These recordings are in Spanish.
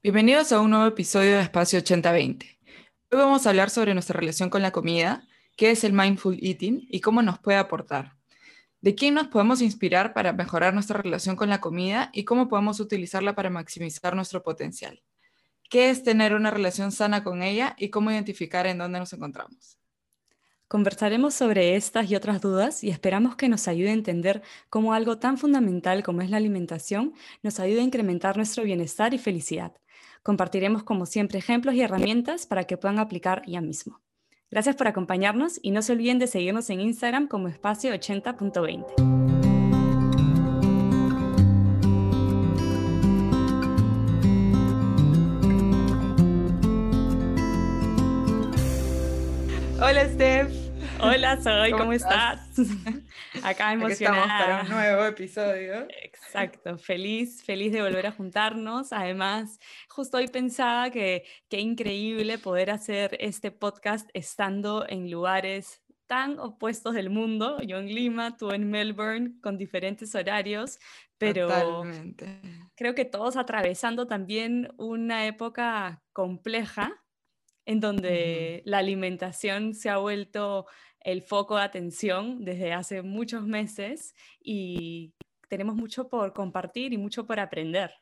Bienvenidos a un nuevo episodio de Espacio 8020. Hoy vamos a hablar sobre nuestra relación con la comida, qué es el mindful eating y cómo nos puede aportar. De quién nos podemos inspirar para mejorar nuestra relación con la comida y cómo podemos utilizarla para maximizar nuestro potencial. ¿Qué es tener una relación sana con ella y cómo identificar en dónde nos encontramos? Conversaremos sobre estas y otras dudas y esperamos que nos ayude a entender cómo algo tan fundamental como es la alimentación nos ayude a incrementar nuestro bienestar y felicidad. Compartiremos como siempre ejemplos y herramientas para que puedan aplicar ya mismo. Gracias por acompañarnos y no se olviden de seguirnos en Instagram como espacio 80.20. Hola, Steph. Hola, Soy, ¿cómo, estás? Acá emocionada. Aquí estamos para un nuevo episodio. Exacto, feliz, feliz de volver a juntarnos. Además, justo hoy pensaba que qué increíble poder hacer este podcast estando en lugares tan opuestos del mundo, yo en Lima, tú en Melbourne, con diferentes horarios, pero creo que todos atravesando también una época compleja en donde la alimentación se ha vuelto el foco de atención desde hace muchos meses y tenemos mucho por compartir y mucho por aprender.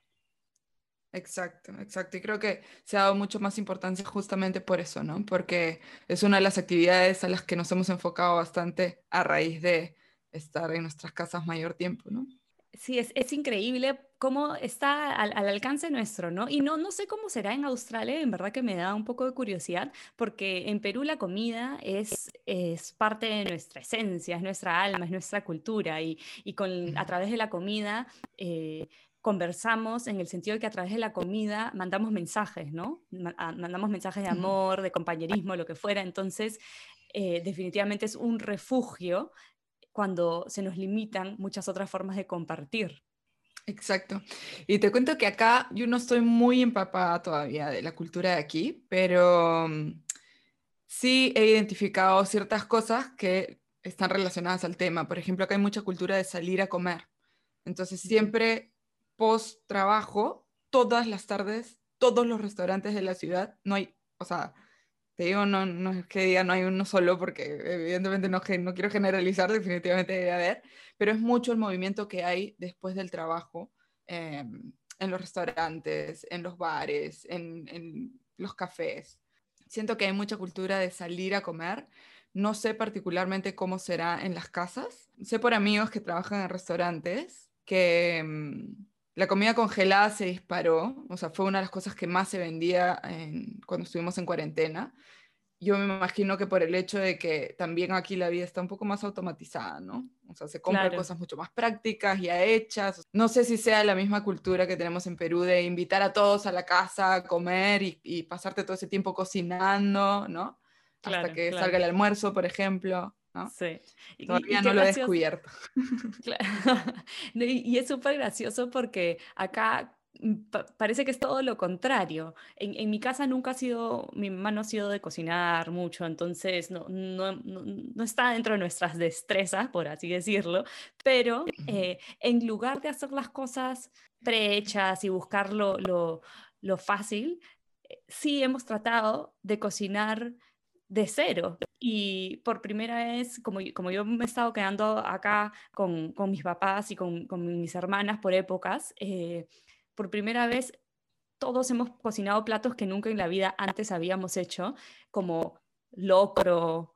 Exacto, exacto. Y creo que se ha dado mucho más importancia justamente por eso, ¿no? Porque es una de las actividades a las que nos hemos enfocado bastante a raíz de estar en nuestras casas mayor tiempo, ¿no? Sí, es, es increíble cómo está al, alcance nuestro, ¿no? Y no, no sé cómo será en Australia, en verdad que me da un poco de curiosidad, porque en Perú la comida es, es parte de nuestra esencia, es nuestra alma, es nuestra cultura, y, y con, a través de la comida... Eh, conversamos en el sentido de que a través de la comida mandamos mensajes, ¿no? Ah, mandamos mensajes de amor, de compañerismo, lo que fuera. Entonces, eh, definitivamente es un refugio cuando se nos limitan muchas otras formas de compartir. Exacto. Y te cuento que acá yo no estoy muy empapada todavía de la cultura de aquí, pero mm, sí he identificado ciertas cosas que están relacionadas al tema. Por ejemplo, acá hay mucha cultura de salir a comer. Entonces, siempre post trabajo, todas las tardes, todos los restaurantes de la ciudad, no hay, o sea, te digo, no, no es que diga no hay uno solo, porque evidentemente no, no quiero generalizar, definitivamente debe haber, pero es mucho el movimiento que hay después del trabajo em, en los restaurantes, en los bares, en, en los cafés. Siento que hay mucha cultura de salir a comer. No sé particularmente cómo será en las casas. Sé por amigos que trabajan en restaurantes que em, la comida congelada se disparó, o sea, fue una de las cosas que más se vendía cuando estuvimos en cuarentena. Yo me imagino que por el hecho de que también aquí la vida está un poco más automatizada, ¿no? O sea, se compran cosas mucho más prácticas, ya hechas. No sé si sea la misma cultura que tenemos en Perú de invitar a todos a la casa a comer y, pasarte todo ese tiempo cocinando, ¿no? Hasta que salga el almuerzo, por ejemplo. Sí. Todavía no lo he descubierto. y, es súper gracioso porque acá mm, parece que es todo lo contrario. En, mi casa nunca ha sido, mi mamá no ha sido de cocinar mucho, entonces no, no, no, está dentro de nuestras destrezas, por así decirlo, pero eh, en lugar de hacer las cosas prehechas y buscar lo, lo, lo fácil, eh, sí hemos tratado de cocinar de cero. Y por primera vez, como, como yo me he estado quedando acá con, con mis papás y con, con, mis hermanas por épocas, eh, por primera vez todos hemos cocinado platos que nunca en la vida antes habíamos hecho, como locro,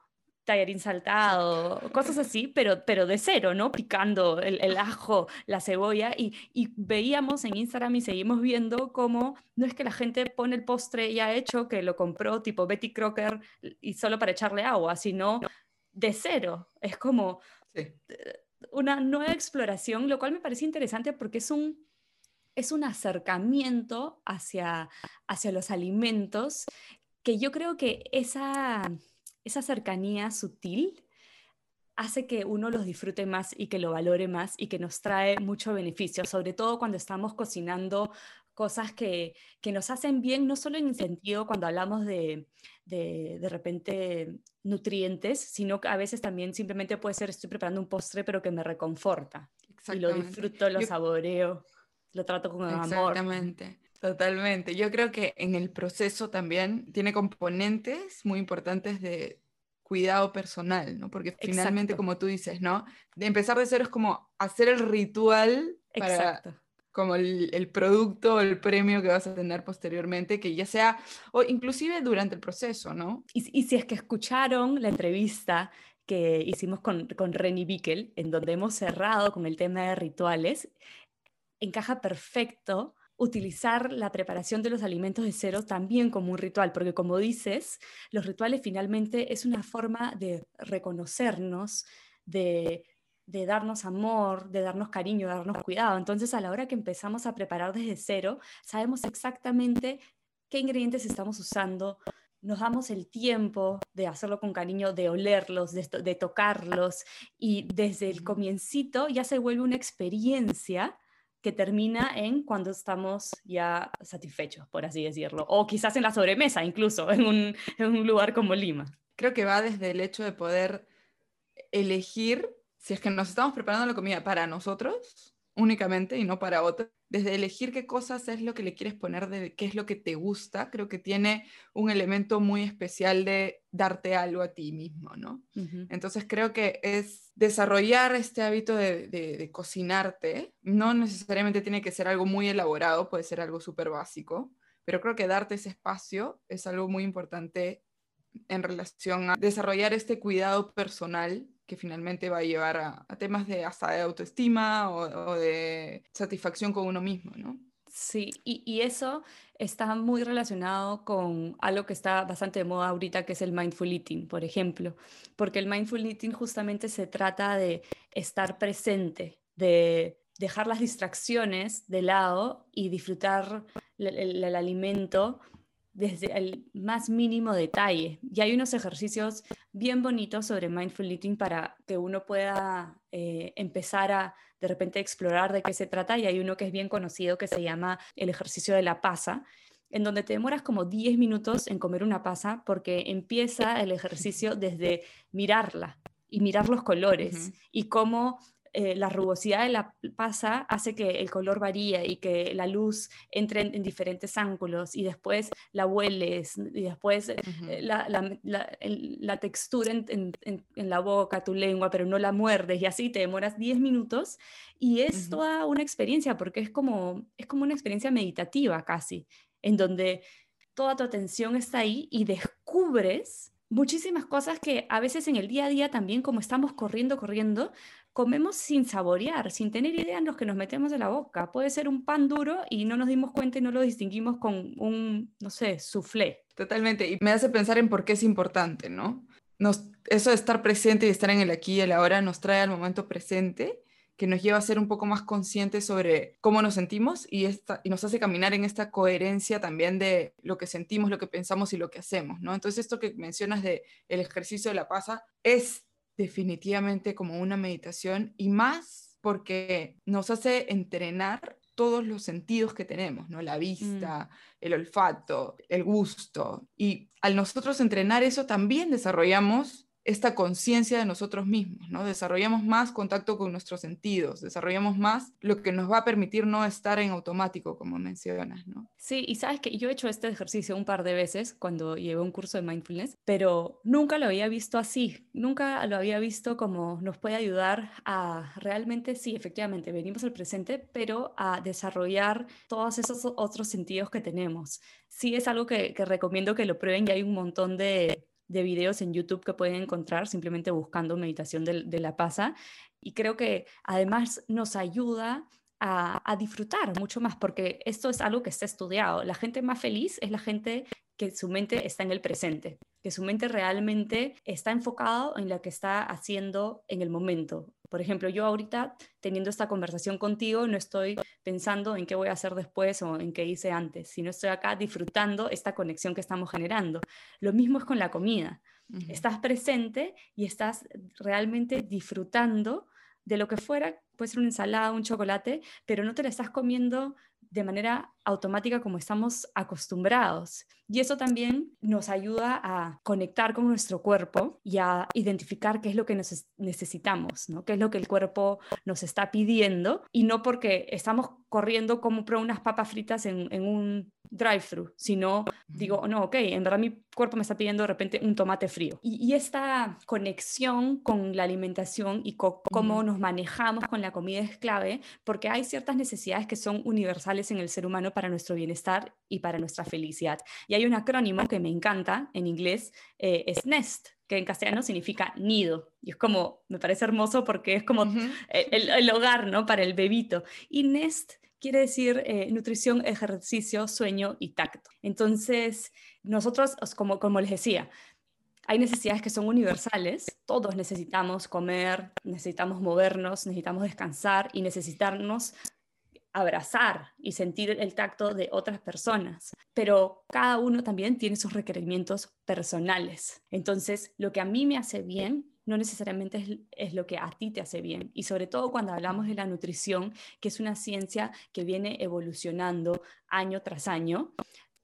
tallarín saltado, cosas así, pero, pero de cero, ¿no? Picando el, ajo, la cebolla, y, y, veíamos en Instagram y seguimos viendo cómo no es que la gente pone el postre ya hecho, que lo compró tipo Betty Crocker y solo para echarle agua, sino de cero. Es como una nueva exploración, lo cual me parece interesante porque es un, es un acercamiento hacia, hacia los alimentos que yo creo que esa esa cercanía sutil hace que uno los disfrute más y que lo valore más y que nos trae mucho beneficio, sobre todo cuando estamos cocinando cosas que, nos hacen bien, no solo en el sentido cuando hablamos de, de, repente nutrientes, sino que a veces también simplemente puede ser estoy preparando un postre pero que me reconforta y lo disfruto, lo saboreo, lo trato con amor. Exactamente. Totalmente. Yo creo que en el proceso también tiene componentes muy importantes de cuidado personal, ¿no? Porque finalmente, como tú dices, ¿no? De empezar de cero es como hacer el ritual para Exacto. como el, el, producto o el premio que vas a tener posteriormente, que ya sea, o inclusive durante el proceso, ¿no? Y, y si es que escucharon la entrevista que hicimos con, con Renny Bickel, en donde hemos cerrado con el tema de rituales, encaja perfecto utilizar la preparación de los alimentos de cero también como un ritual, porque como dices, los rituales finalmente es una forma de reconocernos, de, darnos amor, de darnos cariño, de darnos cuidado. Entonces, a la hora que empezamos a preparar desde cero, sabemos exactamente qué ingredientes estamos usando, nos damos el tiempo de hacerlo con cariño, de olerlos, de, de tocarlos, y desde el comiencito ya se vuelve una experiencia que termina en cuando estamos ya satisfechos, por así decirlo, o quizás en la sobremesa, incluso en un, en un lugar como Lima. Creo que va desde el hecho de poder elegir si es que nos estamos preparando la comida para nosotros únicamente y no para otros, desde elegir qué cosas es lo que le quieres poner, de qué es lo que te gusta, creo que tiene un elemento muy especial de darte algo a ti mismo, ¿no? Entonces creo que es desarrollar este hábito de, cocinarte, no necesariamente tiene que ser algo muy elaborado, puede ser algo súper básico, pero creo que darte ese espacio es algo muy importante en relación a desarrollar este cuidado personal que finalmente va a llevar a, temas de hasta de autoestima o, de satisfacción con uno mismo, ¿no? Sí, y, eso está muy relacionado con algo que está bastante de moda ahorita, que es el mindful eating, por ejemplo, porque el mindful eating justamente se trata de estar presente, de dejar las distracciones de lado y disfrutar el alimento desde el más mínimo detalle. Y hay unos ejercicios bien bonitos sobre mindful eating para que uno pueda eh, empezar a de repente explorar de qué se trata. Y hay uno que es bien conocido que se llama el ejercicio de la pasa, en donde te demoras como 10 minutos en comer una pasa porque empieza el ejercicio desde mirarla y mirar los colores y cómo eh, la rugosidad de la pasa hace que el color varíe y que la luz entre en, diferentes ángulos y después la hueles y después eh, la, textura en, la boca, tu lengua, pero no la muerdes y así te demoras 10 minutos y es toda una experiencia porque es como, es como una experiencia meditativa casi, en donde toda tu atención está ahí y descubres muchísimas cosas que a veces en el día a día también como estamos corriendo, corriendo, comemos sin saborear, sin tener idea en los que nos metemos en la boca. Puede ser un pan duro y no nos dimos cuenta y no lo distinguimos con un, no sé, soufflé. Totalmente. Y me hace pensar en por qué es importante, ¿no? Nos, eso de estar presente y estar en el aquí y el ahora nos trae al momento presente que nos lleva a ser un poco más conscientes sobre cómo nos sentimos y, esta, y nos hace caminar en esta coherencia también de lo que sentimos, lo que pensamos y lo que hacemos, ¿no? Entonces esto que mencionas de el ejercicio de la pasa es definitivamente como una meditación y más porque nos hace entrenar todos los sentidos que tenemos, ¿no? La mm. vista, el olfato, el gusto. Y al nosotros entrenar eso también desarrollamos esta conciencia de nosotros mismos, ¿no? Desarrollamos más contacto con nuestros sentidos, desarrollamos más lo que nos va a permitir no estar en automático, como mencionas, ¿no? Sí, y sabes que yo he hecho este ejercicio un par de veces cuando llevé un curso de mindfulness, pero nunca lo había visto así, nunca lo había visto como nos puede ayudar a realmente, sí, efectivamente, venimos al presente, pero a desarrollar todos esos otros sentidos que tenemos. Sí, es algo que, que recomiendo que lo prueben y hay un montón de de videos en YouTube que pueden encontrar simplemente buscando meditación de, la pasa. Y creo que además nos ayuda a, a, disfrutar mucho más, porque esto es algo que está estudiado. La gente más feliz es la gente que su mente está en el presente, que su mente realmente está enfocado en lo que está haciendo en el momento. Por ejemplo, yo ahorita teniendo esta conversación contigo no estoy pensando en qué voy a hacer después o en qué hice antes, sino estoy acá disfrutando esta conexión que estamos generando. Lo mismo es con la comida. Estás presente y estás realmente disfrutando de lo que fuera, puede ser una ensalada, un chocolate, pero no te la estás comiendo de manera automática como estamos acostumbrados. Y eso también nos ayuda a conectar con nuestro cuerpo y a identificar qué es lo que necesitamos, ¿no? qué es lo que el cuerpo nos está pidiendo y no porque estamos corriendo compro unas papas fritas en, un drive-thru, sino digo, no, ok, en verdad mi cuerpo me está pidiendo de repente un tomate frío. Y, esta conexión con la alimentación y cómo nos manejamos con la comida es clave, porque hay ciertas necesidades que son universales en el ser humano para nuestro bienestar y para nuestra felicidad. Y hay un acrónimo que me encanta en inglés, eh, es NEST, que en castellano significa nido. Y es como, me parece hermoso porque es como el, hogar, ¿no? Para el bebito. Y Nest quiere decir eh, nutrición, ejercicio, sueño y tacto. Entonces, nosotros, como, como les decía, hay necesidades que son universales. Todos necesitamos comer, necesitamos movernos, necesitamos descansar y necesitarnos abrazar y sentir el tacto de otras personas, pero cada uno también tiene sus requerimientos personales. Entonces, lo que a mí me hace bien no necesariamente es, lo que a ti te hace bien. Y sobre todo cuando hablamos de la nutrición, que es una ciencia que viene evolucionando año tras año,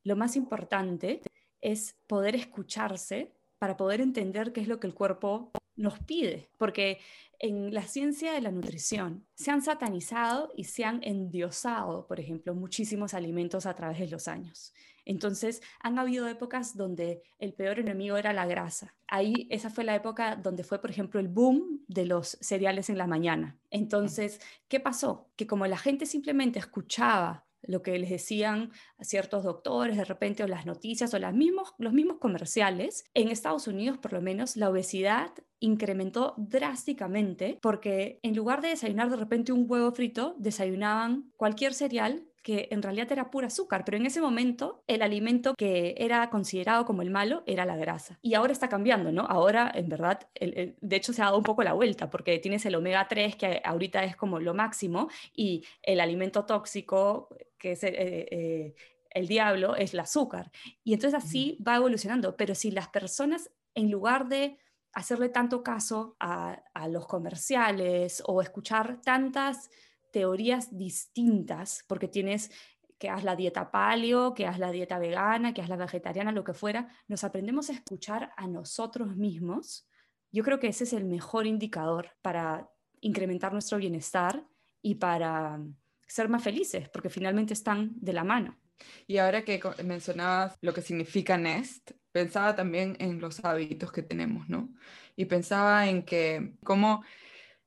lo más importante es poder escucharse para poder entender qué es lo que el cuerpo nos pide, porque en la ciencia de la nutrición se han satanizado y se han endiosado, por ejemplo, muchísimos alimentos a través de los años. Entonces, han habido épocas donde el peor enemigo era la grasa. Ahí, esa fue la época donde fue, por ejemplo, el boom de los cereales en la mañana. Entonces, ¿qué pasó? Que como la gente simplemente escuchaba lo que les decían ciertos doctores de repente o las noticias o las mismos, los mismos comerciales, en Estados Unidos por lo menos la obesidad incrementó drásticamente porque en lugar de desayunar de repente un huevo frito, desayunaban cualquier cereal que en realidad era pura azúcar, pero en ese momento el alimento que era considerado como el malo era la grasa. Y ahora está cambiando, ¿no? Ahora, en verdad, de hecho se ha dado un poco la vuelta, porque tienes el omega 3, que ahorita es como lo máximo, y el alimento tóxico, que es... Eh, eh, el diablo es el azúcar. Y entonces así va evolucionando. Pero si las personas, en lugar de hacerle tanto caso a, a los comerciales o escuchar tantas teorías distintas, porque tienes que haz la dieta paleo, que haz la dieta vegana, que haz la vegetariana, lo que fuera, nos aprendemos a escuchar a nosotros mismos. Yo creo que ese es el mejor indicador para incrementar nuestro bienestar y para ser más felices, porque finalmente están de la mano. Y ahora que mencionabas lo que significa NEST, pensaba también en los hábitos que tenemos, ¿no? Y pensaba en que como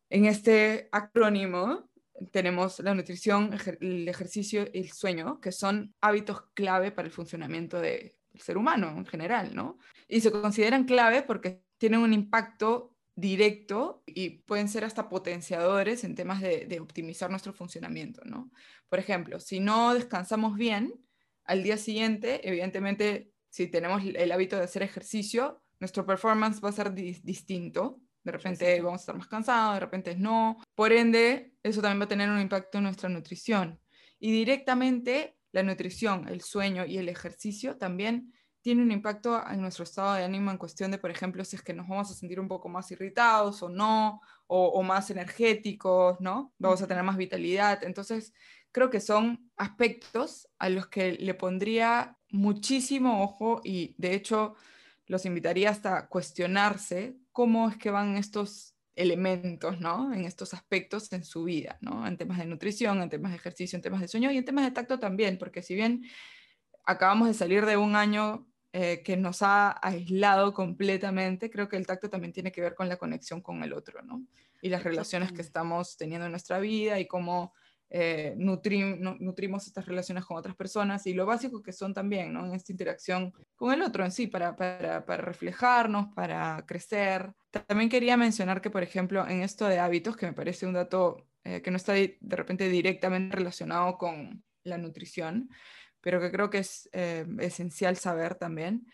en este acrónimo tenemos la nutrición, el ejercicio y el sueño, que son hábitos clave para el funcionamiento del ser humano en general, ¿no? Y se consideran clave porque tienen un impacto directo y pueden ser hasta potenciadores en temas de, optimizar nuestro funcionamiento, ¿no? Por ejemplo, si no descansamos bien, al día siguiente, evidentemente, si tenemos el hábito de hacer ejercicio, nuestro performance va a ser distinto de repente vamos a estar más cansados, de repente no. Por ende, eso también va a tener un impacto en nuestra nutrición. Y directamente la nutrición, el sueño y el ejercicio también tiene un impacto en nuestro estado de ánimo en cuestión de, por ejemplo, si es que nos vamos a sentir un poco más irritados o no, o, o más energéticos, ¿no? Vamos a tener más vitalidad. Entonces, creo que son aspectos a los que le pondría muchísimo ojo y, de hecho, los invitaría hasta cuestionarse cómo es que van estos elementos, ¿no? En estos aspectos en su vida, ¿no? En temas de nutrición, en temas de ejercicio, en temas de sueño y en temas de tacto también, porque si bien acabamos de salir de un año eh, que nos ha aislado completamente, creo que el tacto también tiene que ver con la conexión con el otro, ¿no? Y las relaciones que estamos teniendo en nuestra vida y cómo eh, nutrimos estas relaciones con otras personas y lo básico que son también, ¿no? En esta interacción con el otro en sí, para, para, para reflejarnos, para crecer. También quería mencionar que, por ejemplo, en esto de hábitos, que me parece un dato eh, que no está de repente directamente relacionado con la nutrición, pero que creo que es eh, esencial saber también,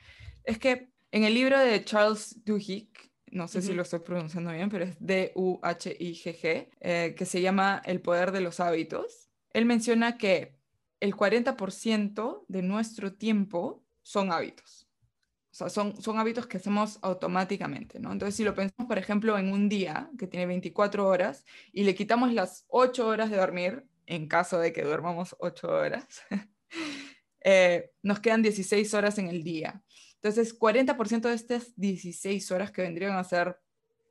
es que en el libro de Charles Duhigg, no sé si lo estoy pronunciando bien, pero es D-U-H-I-G-G, eh, que se llama El poder de los hábitos. Él menciona que el 40% de nuestro tiempo son hábitos. O sea, son, son hábitos que hacemos automáticamente, ¿no? Entonces, si lo pensamos, por ejemplo, en un día que tiene 24 horas y le quitamos las 8 horas de dormir, en caso de que duermamos 8 horas, eh, nos quedan 16 horas en el día. Entonces, 40% de estas 16 horas que vendrían a ser,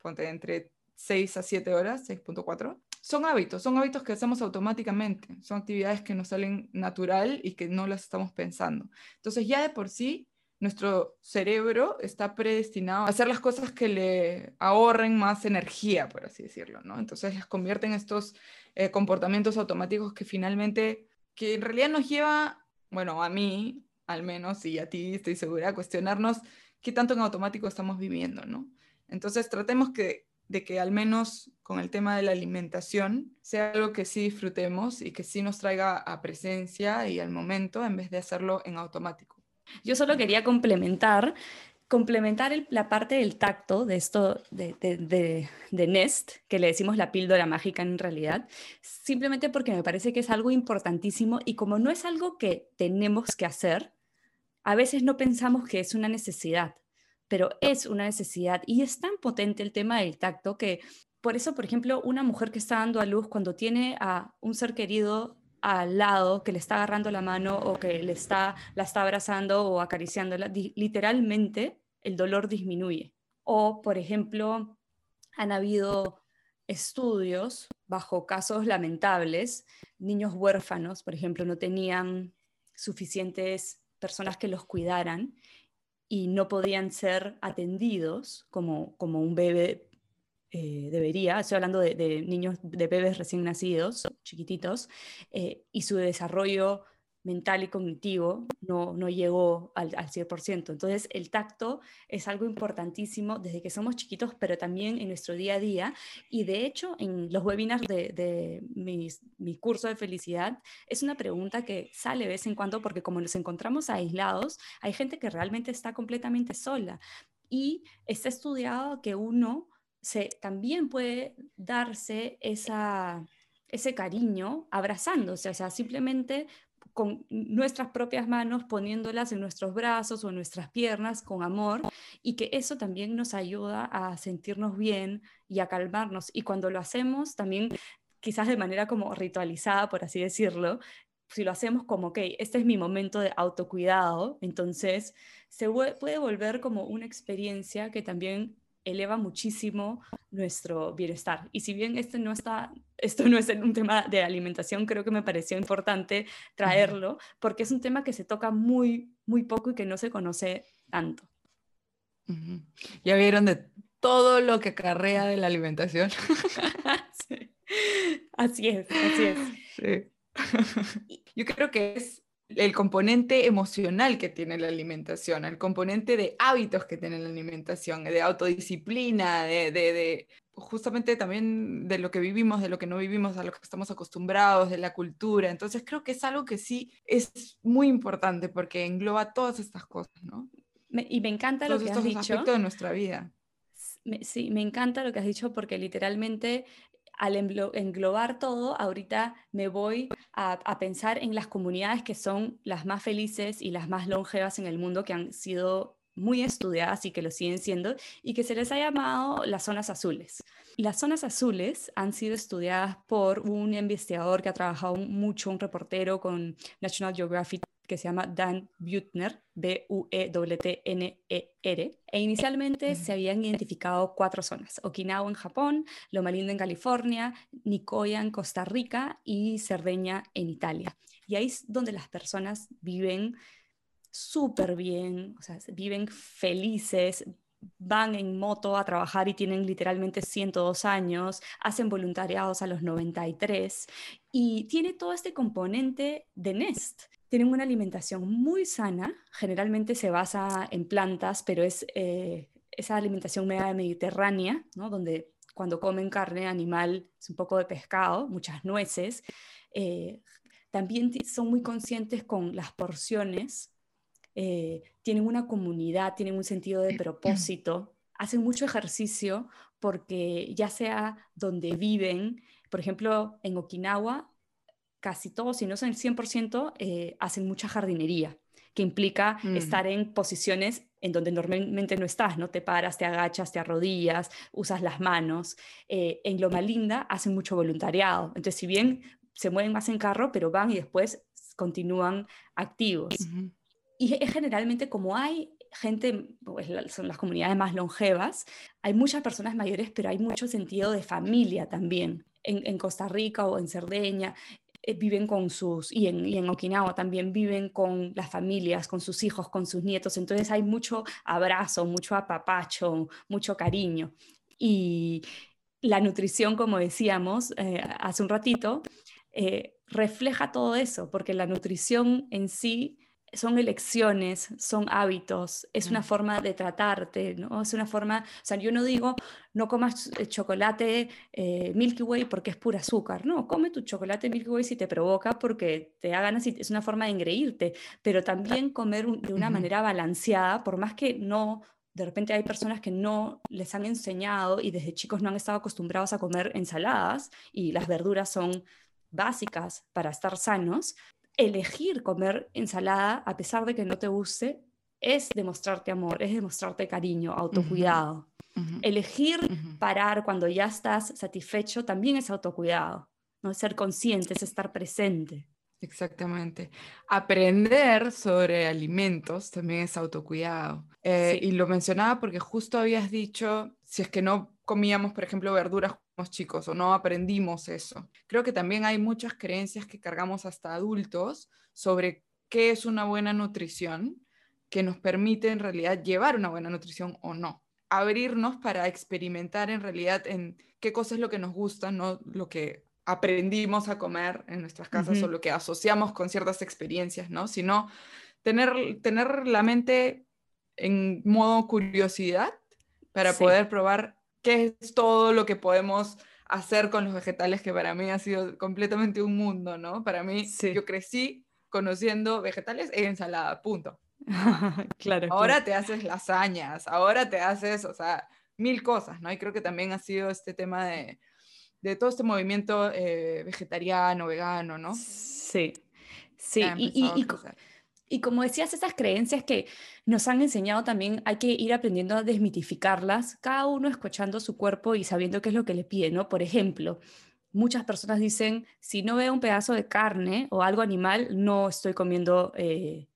ponte, entre 6 a 7 horas, 6.4, son hábitos, son hábitos que hacemos automáticamente, son actividades que nos salen natural y que no las estamos pensando. Entonces ya de por sí nuestro cerebro está predestinado a hacer las cosas que le ahorren más energía, por así decirlo, ¿no? Entonces las convierte en estos eh, comportamientos automáticos que finalmente, que en realidad nos lleva, bueno, a mí al menos, y a ti estoy segura, a cuestionarnos qué tanto en automático estamos viviendo, ¿no? Entonces tratemos que de que al menos con el tema de la alimentación sea algo que sí disfrutemos y que sí nos traiga a presencia y al momento en vez de hacerlo en automático. Yo solo quería complementar, complementar la parte del tacto de esto de, de, de, Nest, que le decimos la píldora mágica en realidad, simplemente porque me parece que es algo importantísimo y como no es algo que tenemos que hacer, a veces no pensamos que es una necesidad pero es una necesidad y es tan potente el tema del tacto que por eso, por ejemplo, una mujer que está dando a luz cuando tiene a un ser querido al lado que le está agarrando la mano o que le está, la está abrazando o acariciándola, literalmente el dolor disminuye. O, por ejemplo, han habido estudios bajo casos lamentables, niños huérfanos, por ejemplo, no tenían suficientes personas que los cuidaran y no podían ser atendidos como, como un bebé eh, debería, estoy hablando de, niños, de bebés recién nacidos, chiquititos, eh, y su desarrollo mental y cognitivo no, no llegó al, al, 100%. Entonces, el tacto es algo importantísimo desde que somos chiquitos, pero también en nuestro día a día. Y de hecho, en los webinars de, de mi curso de felicidad, es una pregunta que sale vez en cuando porque como nos encontramos aislados, hay gente que realmente está completamente sola. Y está estudiado que uno se, también puede darse esa, ese cariño abrazándose, o sea, simplemente con nuestras propias manos, poniéndolas en nuestros brazos o en nuestras piernas con amor, y que eso también nos ayuda a sentirnos bien y a calmarnos. Y cuando lo hacemos, también quizás de manera como ritualizada, por así decirlo, si lo hacemos como, ok, este es mi momento de autocuidado, entonces se puede volver como una experiencia que también eleva muchísimo nuestro bienestar. Y si bien este no está, esto no es un tema de alimentación, creo que me pareció importante traerlo, porque es un tema que se toca muy, muy poco y que no se conoce tanto. Ya vieron de todo lo que acarrea de la alimentación. Así es, así es. Yo creo que es el componente emocional que tiene la alimentación, el componente de hábitos que tiene la alimentación, de autodisciplina, de, de, justamente también de lo que vivimos, de lo que no vivimos, a lo que estamos acostumbrados, de la cultura. Entonces creo que es algo que sí es muy importante porque engloba todas estas cosas, ¿no? y me encanta lo que has dicho. de nuestra vida. sí, me encanta lo que has dicho porque literalmente al englobar todo, ahorita me voy a, pensar en las comunidades que son las más felices y las más longevas en el mundo, que han sido muy estudiadas y que lo siguen siendo, y que se les ha llamado las zonas azules. Las zonas azules han sido estudiadas por un investigador que ha trabajado mucho, un reportero con National Geographic que se llama Dan Butner, B-U-E-T-N-E-R, e inicialmente se habían identificado cuatro zonas, Okinawa en Japón, Loma Linda en California, Nicoya en Costa Rica y Cerdeña en Italia. Y ahí es donde las personas viven súper bien, o sea, viven felices, van en moto a trabajar y tienen literalmente 102 años, hacen voluntariados a los 93 y tiene todo este componente de Nest tienen una alimentación muy sana, generalmente se basa en plantas, pero es eh, esa alimentación media mediterránea, ¿no? donde cuando comen carne animal es un poco de pescado, muchas nueces. Eh, también son muy conscientes con las porciones, eh, tienen una comunidad, tienen un sentido de propósito, hacen mucho ejercicio porque ya sea donde viven, por ejemplo, en Okinawa casi todos, si no son el 100%, eh, hacen mucha jardinería, que implica mm. estar en posiciones en donde normalmente no estás, ¿no? Te paras, te agachas, te arrodillas, usas las manos. Eh, en Loma Linda hacen mucho voluntariado. Entonces, si bien se mueven más en carro, pero van y después continúan activos. Y es generalmente como hay gente, pues, son las comunidades más longevas, hay muchas personas mayores, pero hay mucho sentido de familia también en, Costa Rica o en Cerdeña, viven con sus, y en, y en, Okinawa también viven con las familias, con sus hijos, con sus nietos. Entonces hay mucho abrazo, mucho apapacho, mucho cariño. Y la nutrición, como decíamos eh, hace un ratito, eh, refleja todo eso, porque la nutrición en sí son elecciones, son hábitos, es una forma de tratarte, ¿no? Es una forma, o sea, yo no digo no comas eh, chocolate eh, Milky Way porque es pura azúcar, no, come tu chocolate Milky Way si te provoca porque te da ganas y es una forma de engreírte, pero también comer de una manera balanceada, por más que no de repente hay personas que no les han enseñado y desde chicos no han estado acostumbrados a comer ensaladas y las verduras son básicas para estar sanos, elegir comer ensalada a pesar de que no te guste es demostrarte amor, es demostrarte cariño, autocuidado. Elegir parar cuando ya estás satisfecho también es autocuidado, no es ser consciente, es estar presente. Exactamente. Aprender sobre alimentos también es autocuidado. Eh, y lo mencionaba porque justo habías dicho, si es que no comíamos, por ejemplo, verduras chicos o no aprendimos eso. Creo que también hay muchas creencias que cargamos hasta adultos sobre qué es una buena nutrición que nos permite en realidad llevar una buena nutrición o no. Abrirnos para experimentar en realidad en qué cosa es lo que nos gusta, no lo que aprendimos a comer en nuestras casas o lo que asociamos con ciertas experiencias, ¿no? Sino tener, tener la mente en modo curiosidad para poder probar qué es todo lo que podemos hacer con los vegetales, que para mí ha sido completamente un mundo, ¿no? Para mí, yo crecí conociendo vegetales e ensalada, punto. claro. Ahora te haces lasañas, ahora te haces, o sea, mil cosas, ¿no? Y creo que también ha sido este tema de, de todo este movimiento eh, vegetariano, vegano, ¿no? Sí, sí. Y, y como decías, esas creencias que nos han enseñado también hay que ir aprendiendo a desmitificarlas, cada uno escuchando su cuerpo y sabiendo qué es lo que le pide, ¿no? Por ejemplo, muchas personas dicen, si no veo un pedazo de carne o algo animal, no estoy comiendo eh,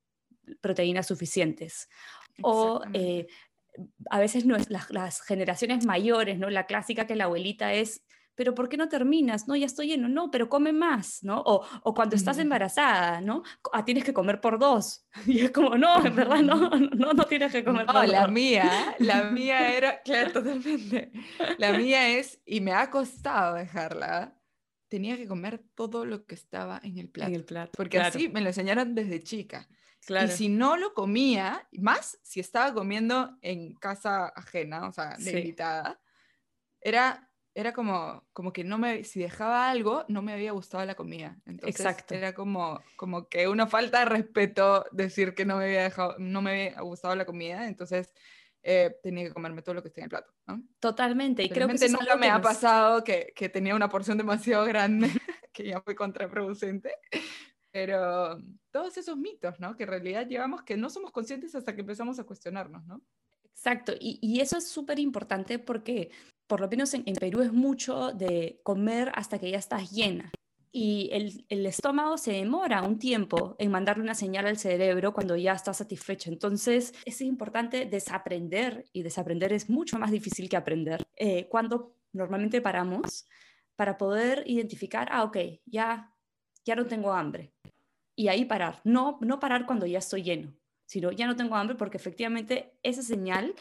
proteínas suficientes. O eh, a veces no es, las, las, generaciones mayores, ¿no? La clásica que la abuelita es, pero ¿por qué no terminas? No, ya estoy lleno, no, pero come más, ¿no? O, o cuando estás embarazada, ¿no? Ah, tienes que comer por dos. Y es como, no, en verdad, no, no, no tienes que comer por dos. la mía, la mía era, claro, totalmente. La mía es, y me ha costado dejarla, tenía que comer todo lo que estaba en el plato. En el plato. Porque así me lo enseñaron desde chica. Claro. Y si no lo comía, más si estaba comiendo en casa ajena, o sea, de invitada, era era como, como que no me, si dejaba algo, no me había gustado la comida. Entonces, Exacto. Era como, como que una falta de respeto decir que no me había, dejado, no me había gustado la comida, entonces eh, tenía que comerme todo lo que esté en el plato. ¿no? Totalmente, y creo que nunca me ha pasado que, que, tenía una porción demasiado grande, que ya fue contraproducente. Pero todos esos mitos, ¿no? Que en realidad llevamos que no somos conscientes hasta que empezamos a cuestionarnos, ¿no? Exacto, y, y eso es súper importante porque por lo menos en, Perú es mucho de comer hasta que ya estás llena. Y el, el, estómago se demora un tiempo en mandarle una señal al cerebro cuando ya está satisfecho. Entonces es importante desaprender y desaprender es mucho más difícil que aprender. Eh, cuando normalmente paramos para poder identificar, ah, ok, ya, ya no tengo hambre. Y ahí parar. No, no parar cuando ya estoy lleno, sino ya no tengo hambre porque efectivamente esa señal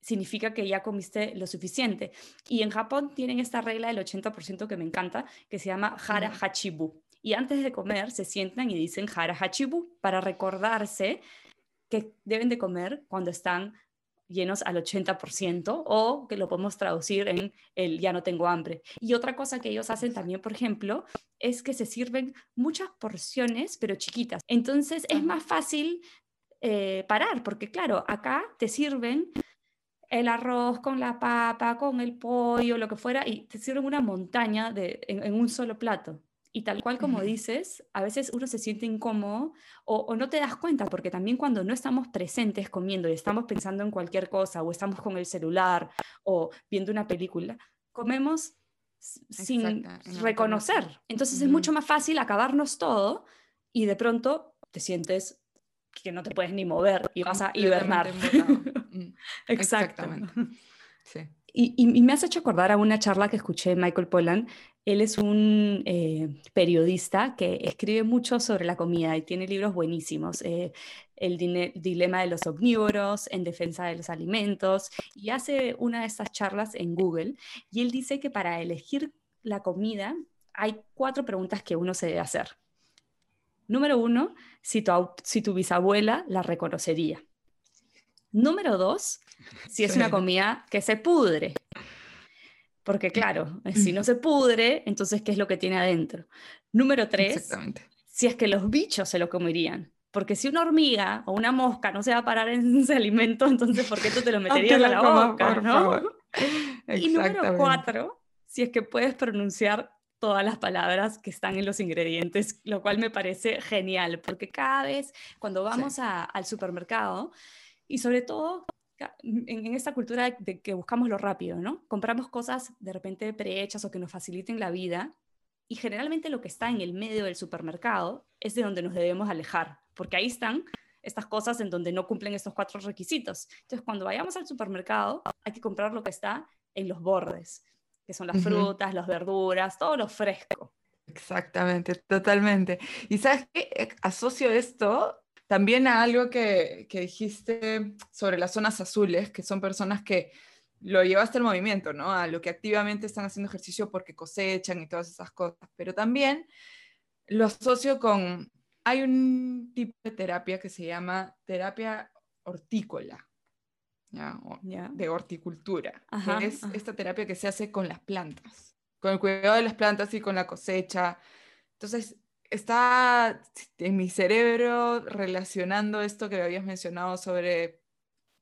significa que ya comiste lo suficiente. Y en Japón tienen esta regla del 80% que me encanta, que se llama Hara Hachibu. Y antes de comer se sientan y dicen Hara Hachibu para recordarse que deben de comer cuando están llenos al 80% o que lo podemos traducir en el ya no tengo hambre. Y otra cosa que ellos hacen también, por ejemplo, es que se sirven muchas porciones, pero chiquitas. Entonces es más fácil eh, parar, porque claro, acá te sirven el arroz con la papa, con el pollo, lo que fuera, y te sirven una montaña de, en, un solo plato. Y tal cual como dices, a veces uno se siente incómodo o, no te das cuenta, porque también cuando no estamos presentes comiendo y estamos pensando en cualquier cosa o estamos con el celular o viendo una película, comemos sin reconocer. Entonces es mucho más fácil acabarnos todo y de pronto te sientes que no te puedes ni mover y vas a hibernar. Exactamente. Sí. Y, y, me has hecho acordar a una charla que escuché de Michael Pollan Él es un eh, periodista que escribe mucho sobre la comida y tiene libros buenísimos. Eh, el dilema de los omnívoros, en defensa de los alimentos, y hace una de estas charlas en Google. Y él dice que para elegir la comida hay cuatro preguntas que uno se debe hacer. Número uno, si tu, si tu bisabuela la reconocería. Número dos, si es una comida que se pudre. Porque claro, si no se pudre, entonces, ¿qué es lo que tiene adentro? Número tres, si es que los bichos se lo comerían. Porque si una hormiga o una mosca no se va a parar en ese alimento, entonces ¿por qué tú te lo meterías a la boca? ¿no? Y número cuatro, si es que puedes pronunciar todas las palabras que están en los ingredientes, lo cual me parece genial, porque cada vez cuando vamos al supermercado, y sobre todo en, esta cultura de que buscamos lo rápido, ¿no? Compramos cosas de repente prehechas o que nos faciliten la vida, y generalmente lo que está en el medio del supermercado es de donde nos debemos alejar, porque ahí están estas cosas en donde no cumplen estos cuatro requisitos. Entonces, cuando vayamos al supermercado, hay que comprar lo que está en los bordes que son las frutas, las verduras, todo lo fresco. Exactamente, totalmente. Y sabes qué, eh, asocio esto también a algo que, que, dijiste sobre las zonas azules, que son personas que lo llevaste al movimiento, ¿no? A lo que activamente están haciendo ejercicio porque cosechan y todas esas cosas. Pero también lo asocio con, hay un tipo de terapia que se llama terapia hortícola, de horticultura, que es esta terapia que se hace con las plantas, con el cuidado de las plantas y con la cosecha. Entonces, está en mi cerebro relacionando esto que habías mencionado sobre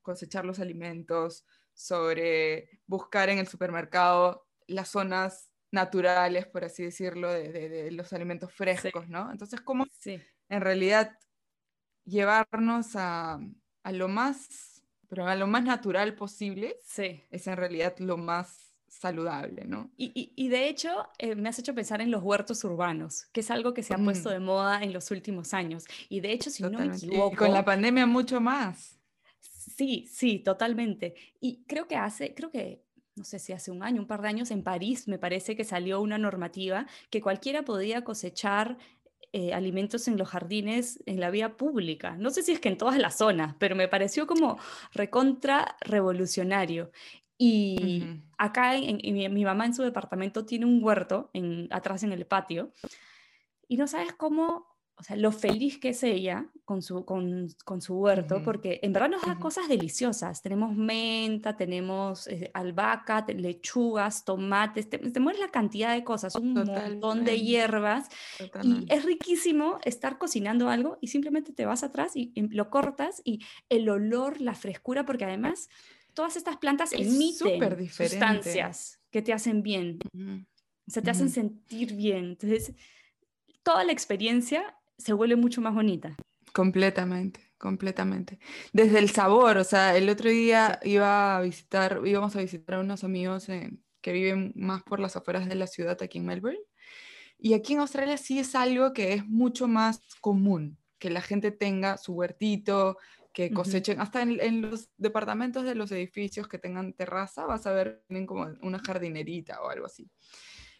cosechar los alimentos, sobre buscar en el supermercado las zonas naturales, por así decirlo, de, los alimentos frescos, ¿no? Entonces, ¿cómo en realidad llevarnos a, a lo más pero a lo más natural posible sí. es en realidad lo más saludable, ¿no? Y, y, de hecho, eh, me has hecho pensar en los huertos urbanos, que es algo que se ha puesto mm. de moda en los últimos años. Y de hecho, si no me equivoco... Y con la pandemia mucho más. Sí, sí, totalmente. Y creo que hace, creo que no sé si hace un año, un par de años, en París me parece que salió una normativa que cualquiera podía cosechar eh, alimentos en los jardines en la vía pública. No sé si es que en todas las zonas, pero me pareció como recontra revolucionario. Y acá en, mi, mamá en su departamento tiene un huerto en, atrás en el patio. Y no sabes cómo o sea, lo feliz que es ella con su, con, con su huerto, porque en verdad nos da cosas deliciosas. Tenemos menta, tenemos eh, albahaca, lechugas, tomates, te, la cantidad de cosas, un montón de hierbas. Y es riquísimo estar cocinando algo y simplemente te vas atrás y, lo cortas y el olor, la frescura, porque además todas estas plantas emiten sustancias que te hacen bien, o sea, te hacen sentir bien. Entonces, toda la experiencia se vuelve mucho más bonita. Completamente, completamente. Desde el sabor, o sea, el otro día iba a visitar, íbamos a visitar a unos amigos que viven más por las afueras de la ciudad aquí en Melbourne. Y aquí en Australia sí es algo que es mucho más común, que la gente tenga su huertito, que cosechen, hasta en, en, los departamentos de los edificios que tengan terraza, vas a ver, tienen como una jardinerita o algo así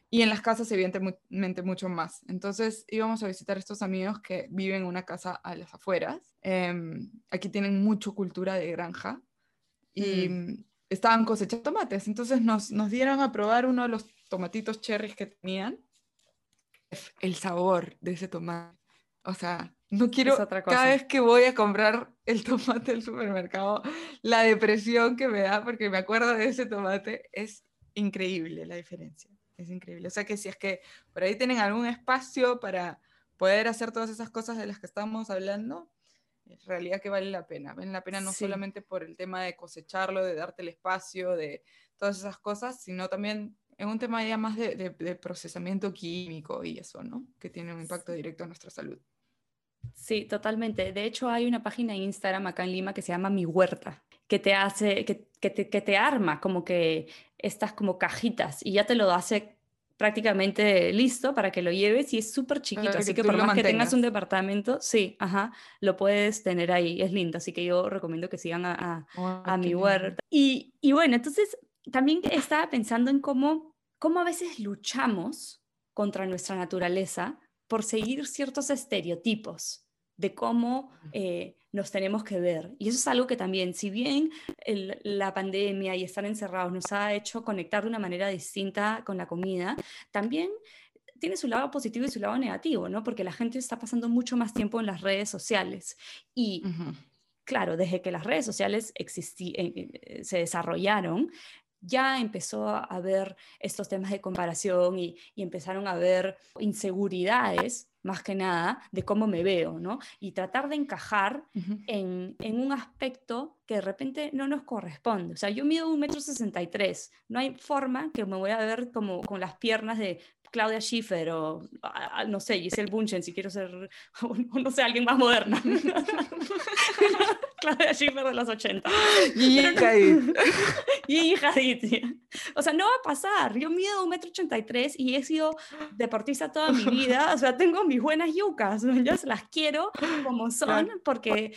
y en las casas evidentemente mucho más. Entonces íbamos a visitar a estos amigos que viven en una casa a las afueras. Em, aquí tienen mucho cultura de granja y mm. estaban cosechando tomates. Entonces nos, nos dieron a probar uno de los tomatitos cherries que tenían. El sabor de ese tomate. O sea, no quiero, cada vez que voy a comprar el tomate del supermercado, la depresión que me da porque me acuerdo de ese tomate es increíble la diferencia es increíble. O sea que si es que por ahí tienen algún espacio para poder hacer todas esas cosas de las que estamos hablando, en realidad que vale la pena. Vale la pena no solamente por el tema de cosecharlo, de darte el espacio, de todas esas cosas, sino también en un tema ya más de, de, procesamiento químico y eso, ¿no? Que tiene un impacto directo a nuestra salud. Sí, totalmente. De hecho, hay una página en Instagram acá en Lima que se llama Mi Huerta, que te hace, que, que, te, que te arma como que estas como cajitas y ya te lo hace prácticamente listo para que lo lleves y es súper chiquito, así que, por más que tengas un departamento, sí, ajá, lo puedes tener ahí, es lindo, así que yo recomiendo que sigan a, a, mi huerta. Y, y, bueno, entonces también estaba pensando en cómo cómo a veces luchamos contra nuestra naturaleza por seguir ciertos estereotipos de cómo eh, nos tenemos que ver. Y eso es algo que también, si bien la pandemia y estar encerrados nos ha hecho conectar de una manera distinta con la comida, también tiene su lado positivo y su lado negativo, ¿no? Porque la gente está pasando mucho más tiempo en las redes sociales. Y claro, desde que las redes sociales eh, eh, se desarrollaron, ya empezó a haber estos temas de comparación y, empezaron a haber inseguridades, más que nada, de cómo me veo, ¿no? Y tratar de encajar en, un aspecto que de repente no nos corresponde. O sea, yo mido un metro sesenta y tres, no hay forma que me voy a ver como con las piernas de Claudia Schiffer o, no sé, Giselle Bunchen, si quiero ser, no sé, alguien más moderna. Claudia Schiffer de los 80. Y Y Hadid. O sea, no va a pasar. Yo mido un metro ochenta y he sido deportista toda mi vida. O sea, tengo mis buenas yucas. Yo las quiero como son porque,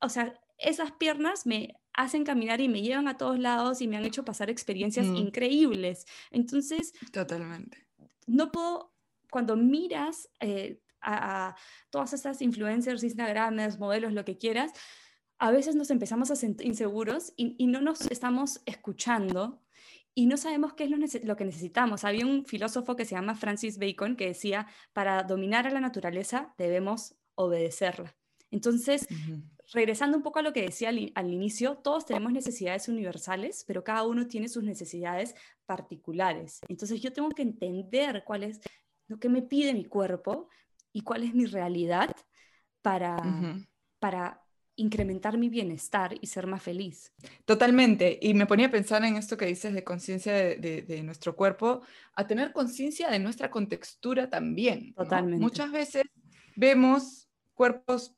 o sea, esas piernas me hacen caminar y me llevan a todos lados y me han hecho pasar experiencias mm. increíbles. Entonces, totalmente no puedo, cuando miras eh, a, todas estas influencers, Instagramers, modelos, lo que quieras, a veces nos empezamos a sentir inseguros y, no nos estamos escuchando y no sabemos qué es lo, que necesitamos. Había un filósofo que se llama Francis Bacon que decía, para dominar a la naturaleza debemos obedecerla. Entonces, regresando un poco a lo que decía al, inicio, todos tenemos necesidades universales, pero cada uno tiene sus necesidades particulares. Entonces yo tengo que entender cuál es lo que me pide mi cuerpo y cuál es mi realidad para, para incrementar mi bienestar y ser más feliz. Totalmente. Y me ponía a pensar en esto que dices de conciencia de, nuestro cuerpo, a tener conciencia de nuestra contextura también. Totalmente. Muchas veces vemos cuerpos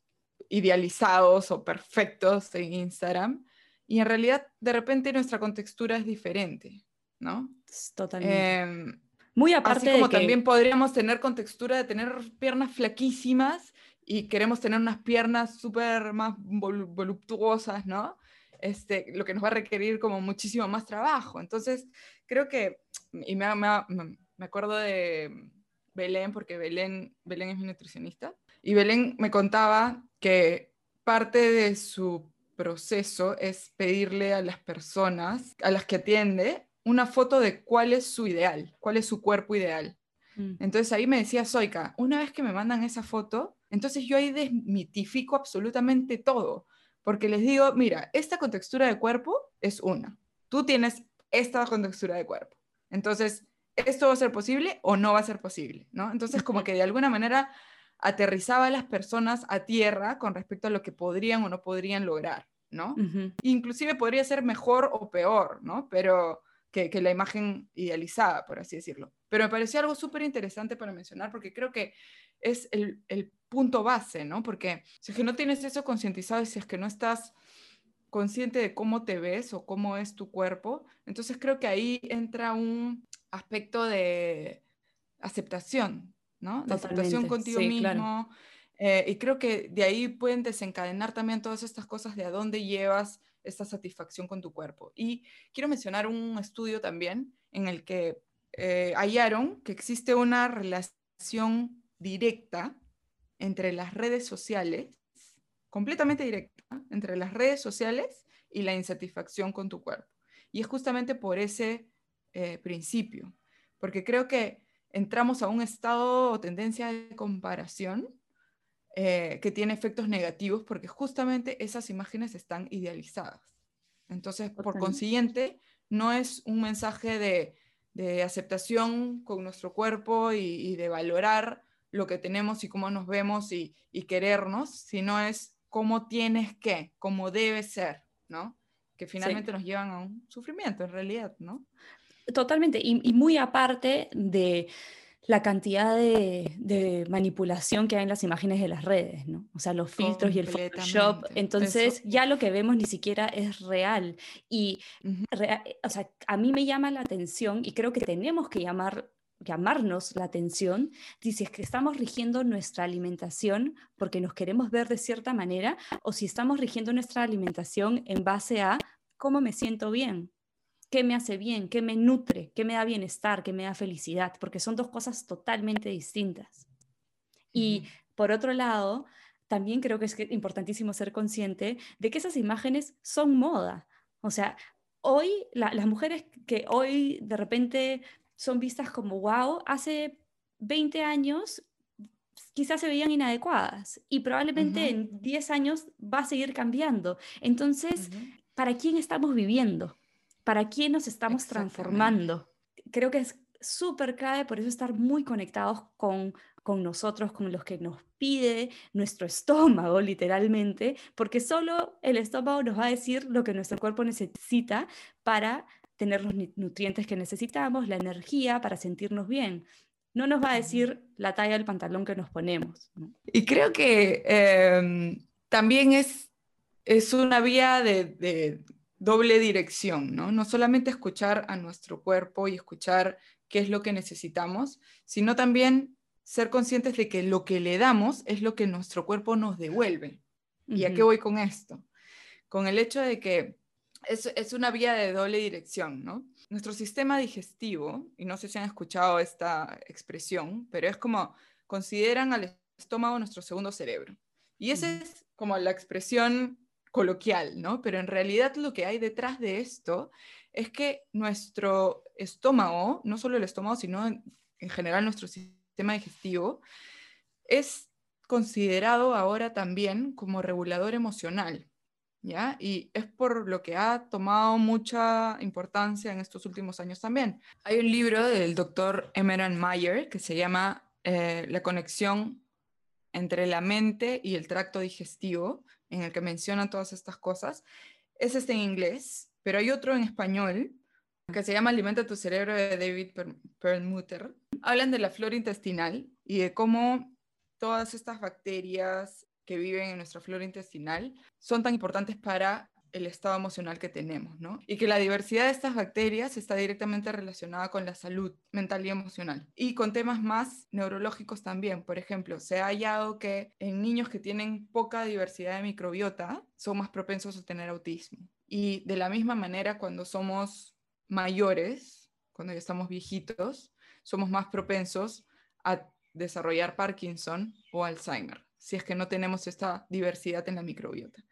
idealizados o perfectos en Instagram y en realidad de repente nuestra contextura es diferente, ¿no? Totalmente. Em, Muy aparte así como también podríamos tener contextura de tener piernas flaquísimas y queremos tener unas piernas súper más voluptuosas, ¿no? Este, lo que nos va a requerir como muchísimo más trabajo. Entonces, creo que, y me, me, me acuerdo de Belén, porque Belén, Belén es mi nutricionista, y Belén me contaba que parte de su proceso es pedirle a las personas a las que atiende una foto de cuál es su ideal, cuál es su cuerpo ideal. Mm. Entonces ahí me decía Soika, una vez que me mandan esa foto, entonces yo ahí desmitifico absolutamente todo, porque les digo, mira, esta contextura de cuerpo es una, tú tienes esta contextura de cuerpo. Entonces, ¿esto va a ser posible o no va a ser posible? ¿no? Entonces, como que de alguna manera aterrizaba a las personas a tierra con respecto a lo que podrían o no podrían lograr, ¿no? Inclusive podría ser mejor o peor, ¿no? Pero que, la imagen idealizada, por así decirlo. Pero me pareció algo súper interesante para mencionar porque creo que es el, punto base, ¿no? Porque si es que no tienes eso concientizado y si es que no estás consciente de cómo te ves o cómo es tu cuerpo, entonces creo que ahí entra un aspecto de aceptación, ¿no? La aceptación contigo mismo. Eh, y creo que de ahí pueden desencadenar también todas estas cosas de a dónde llevas esta satisfacción con tu cuerpo. Y quiero mencionar un estudio también en el que eh, hallaron que existe una relación directa entre las redes sociales, completamente directa, entre las redes sociales y la insatisfacción con tu cuerpo. Y es justamente por ese eh, principio, porque creo que entramos a un estado o tendencia de comparación eh, que tiene efectos negativos porque justamente esas imágenes están idealizadas. Entonces, por consiguiente, no es un mensaje de, aceptación con nuestro cuerpo y, de valorar lo que tenemos y cómo nos vemos y, querernos, sino es cómo tienes que, cómo debe ser, ¿no? Que finalmente nos llevan a un sufrimiento en realidad, ¿no? Totalmente, y, muy aparte de la cantidad de, manipulación que hay en las imágenes de las redes, ¿no? O sea, los filtros y el Photoshop. Entonces, ya lo que vemos ni siquiera es real. Y, o sea, a mí me llama la atención y creo que tenemos que llamar llamarnos la atención si es que estamos rigiendo nuestra alimentación porque nos queremos ver de cierta manera o si estamos rigiendo nuestra alimentación en base a cómo me siento bien. qué me hace bien, qué me nutre, qué me da bienestar, qué me da felicidad, porque son dos cosas totalmente distintas. Y por otro lado, también creo que es importantísimo ser consciente de que esas imágenes son moda. O sea, hoy las mujeres que hoy de repente son vistas como wow, hace 20 años quizás se veían inadecuadas y probablemente en 10 años va a seguir cambiando. Entonces, ¿para quién estamos viviendo? ¿Para quién nos estamos transformando? Creo que es súper clave por eso estar muy conectados con, con nosotros, con los que nos pide nuestro estómago, literalmente, porque solo el estómago nos va a decir lo que nuestro cuerpo necesita para tener los nutrientes que necesitamos, la energía para sentirnos bien. No nos va a decir la talla del pantalón que nos ponemos. Y creo que em, también es, es una vía de, de, doble dirección, ¿no? No solamente escuchar a nuestro cuerpo y escuchar qué es lo que necesitamos, sino también ser conscientes de que lo que le damos es lo que nuestro cuerpo nos devuelve. ¿Y a qué voy con esto? Con el hecho de que es, es, una vía de doble dirección, ¿no? Nuestro sistema digestivo, y no sé si han escuchado esta expresión, pero es como consideran al estómago nuestro segundo cerebro. Y esa es como la expresión coloquial, ¿no? Pero en realidad lo que hay detrás de esto es que nuestro estómago, no solo el estómago, sino en, en general nuestro sistema digestivo, es considerado ahora también como regulador emocional, Y es por lo que ha tomado mucha importancia en estos últimos años también. Hay un libro del doctor Emeran Mayer que se llama eh, La conexión entre la mente y el tracto digestivo, en el que menciona todas estas cosas. Ese está en inglés, pero hay otro en español que se llama Alimenta tu cerebro de David Perlmutter, hablan de la flora intestinal y de cómo todas estas bacterias que viven en nuestra flora intestinal son tan importantes para el estado emocional que tenemos, ¿no? Y que la diversidad de estas bacterias está directamente relacionada con la salud mental y emocional. Y con temas más neurológicos también. Por ejemplo, se ha hallado que en niños que tienen poca diversidad de microbiota son más propensos a tener autismo. Y de la misma manera, cuando somos mayores, cuando ya estamos viejitos, somos más propensos a desarrollar Parkinson o Alzheimer, si es que no tenemos esta diversidad en la microbiota.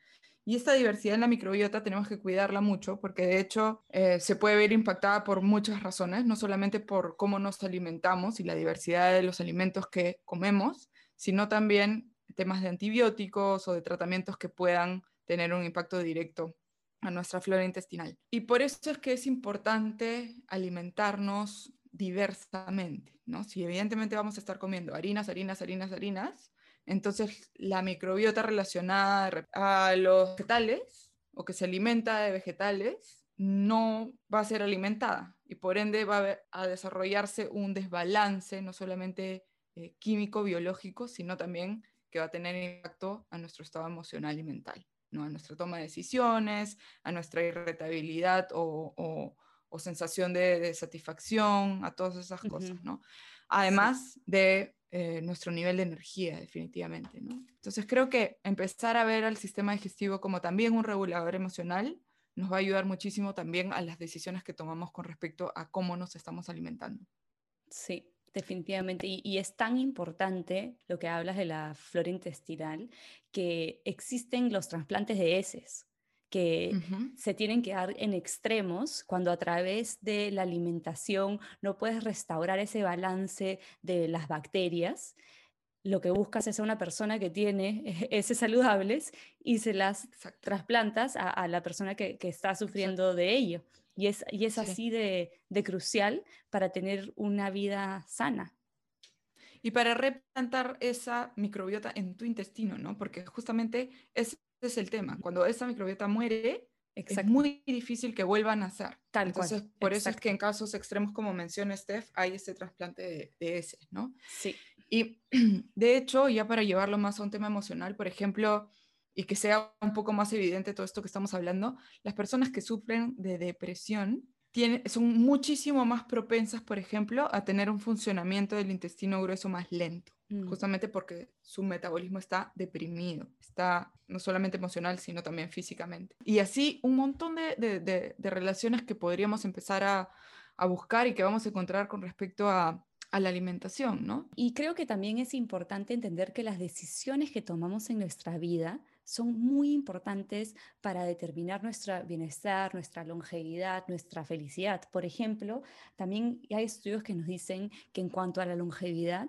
Y esta diversidad en la microbiota tenemos que cuidarla mucho porque de hecho eh, se puede ver impactada por muchas razones, no solamente por cómo nos alimentamos y la diversidad de los alimentos que comemos, sino también temas de antibióticos o de tratamientos que puedan tener un impacto directo a nuestra flora intestinal. Y por eso es que es importante alimentarnos diversamente, ¿no? Si evidentemente vamos a estar comiendo harinas, harinas, harinas, harinas, entonces la microbiota relacionada a los vegetales o que se alimenta de vegetales no va a ser alimentada y por ende va a desarrollarse un desbalance no solamente eh, químico, biológico, sino también que va a tener impacto a nuestro estado emocional y mental a nuestra toma de decisiones, a nuestra irritabilidad o, sensación de, satisfacción, a todas esas cosas, ¿no? Además de eh, nuestro nivel de energía, definitivamente, ¿no? Entonces creo que empezar a ver al sistema digestivo como también un regulador emocional nos va a ayudar muchísimo también a las decisiones que tomamos con respecto a cómo nos estamos alimentando. Sí, Definitivamente, y, es tan importante lo que hablas de la flora intestinal, que existen los trasplantes de heces, que se tienen que dar en extremos cuando a través de la alimentación no puedes restaurar ese balance de las bacterias. Lo que buscas es a una persona que tiene heces saludables y se las trasplantas a, la persona que, está sufriendo de ello. Y es, y es así de, crucial para tener una vida sana. Y para replantar esa microbiota en tu intestino, ¿no? Porque justamente ese es el tema. Cuando esa microbiota muere, es muy difícil que vuelva a nacer. Tal Entonces, por eso es que en casos extremos, como menciona Steph, hay ese trasplante de, de ese, ¿no? Sí. Y de hecho, ya para llevarlo más a un tema emocional, por ejemplo, y que sea un poco más evidente todo esto que estamos hablando, las personas que sufren de depresión son muchísimo más propensas, por ejemplo, a tener un funcionamiento del intestino grueso más lento, mm. justamente porque su metabolismo está deprimido, está no solamente emocional, sino también físicamente. Y así un montón de, relaciones que podríamos empezar a, a buscar y que vamos a encontrar con respecto a, a la alimentación, ¿no? Y creo que también es importante entender que las decisiones que tomamos en nuestra vida son muy importantes para determinar nuestro bienestar, nuestra longevidad, nuestra felicidad. Por ejemplo, también hay estudios que nos dicen que en cuanto a la longevidad,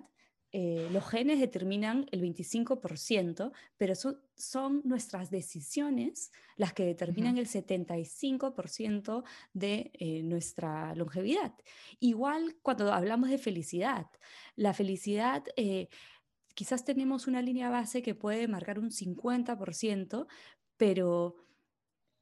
eh, los genes determinan el 25%, pero son, nuestras decisiones las que determinan el 75% de eh, nuestra longevidad. Igual cuando hablamos de felicidad, la felicidad... Eh, quizás tenemos una línea base que puede marcar un 50%, pero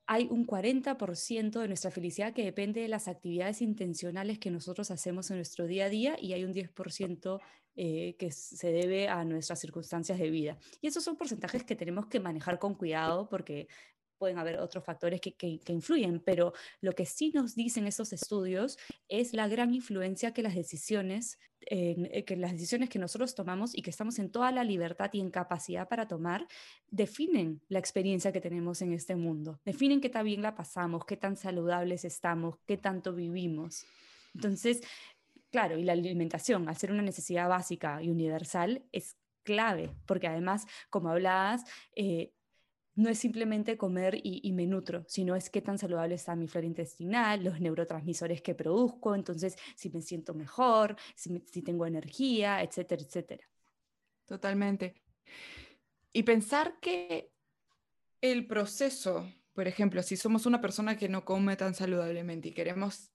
hay un 40% de nuestra felicidad que depende de las actividades intencionales que nosotros hacemos en nuestro día a día y hay un 10% eh, que se debe a nuestras circunstancias de vida. Y esos son porcentajes que tenemos que manejar con cuidado porque pueden haber otros factores que, influyen, pero lo que sí nos dicen esos estudios es la gran influencia que las decisiones, eh, que las decisiones que nosotros tomamos y que estamos en toda la libertad y en capacidad para tomar, definen la experiencia que tenemos en este mundo, definen qué tan bien la pasamos, qué tan saludables estamos, qué tanto vivimos. Entonces, claro, y la alimentación, al ser una necesidad básica y universal, es clave, porque además, como hablabas, eh, no es simplemente comer y, me nutro, sino es qué tan saludable está mi flora intestinal, los neurotransmisores que produzco, entonces si me siento mejor, si, tengo energía, etcétera, etcétera. Totalmente. Y pensar que el proceso, por ejemplo, si somos una persona que no come tan saludablemente y queremos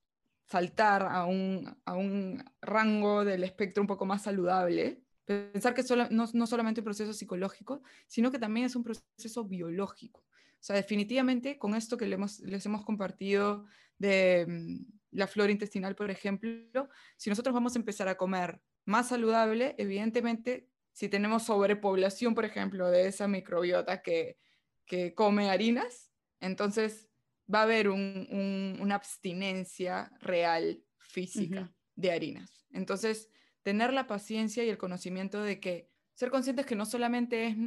saltar a un, a un rango del espectro un poco más saludable, Pensar que no, no, solamente un proceso psicológico, sino que también es un proceso biológico. O sea, definitivamente con esto que les hemos compartido de mm, la flora intestinal, por ejemplo, si nosotros vamos a empezar a comer más saludable, evidentemente, si tenemos sobrepoblación, por ejemplo, de esa microbiota que, que come harinas, entonces va a haber una abstinencia real física de harinas. Entonces, tener la paciencia y el conocimiento de que ser conscientes que no solamente es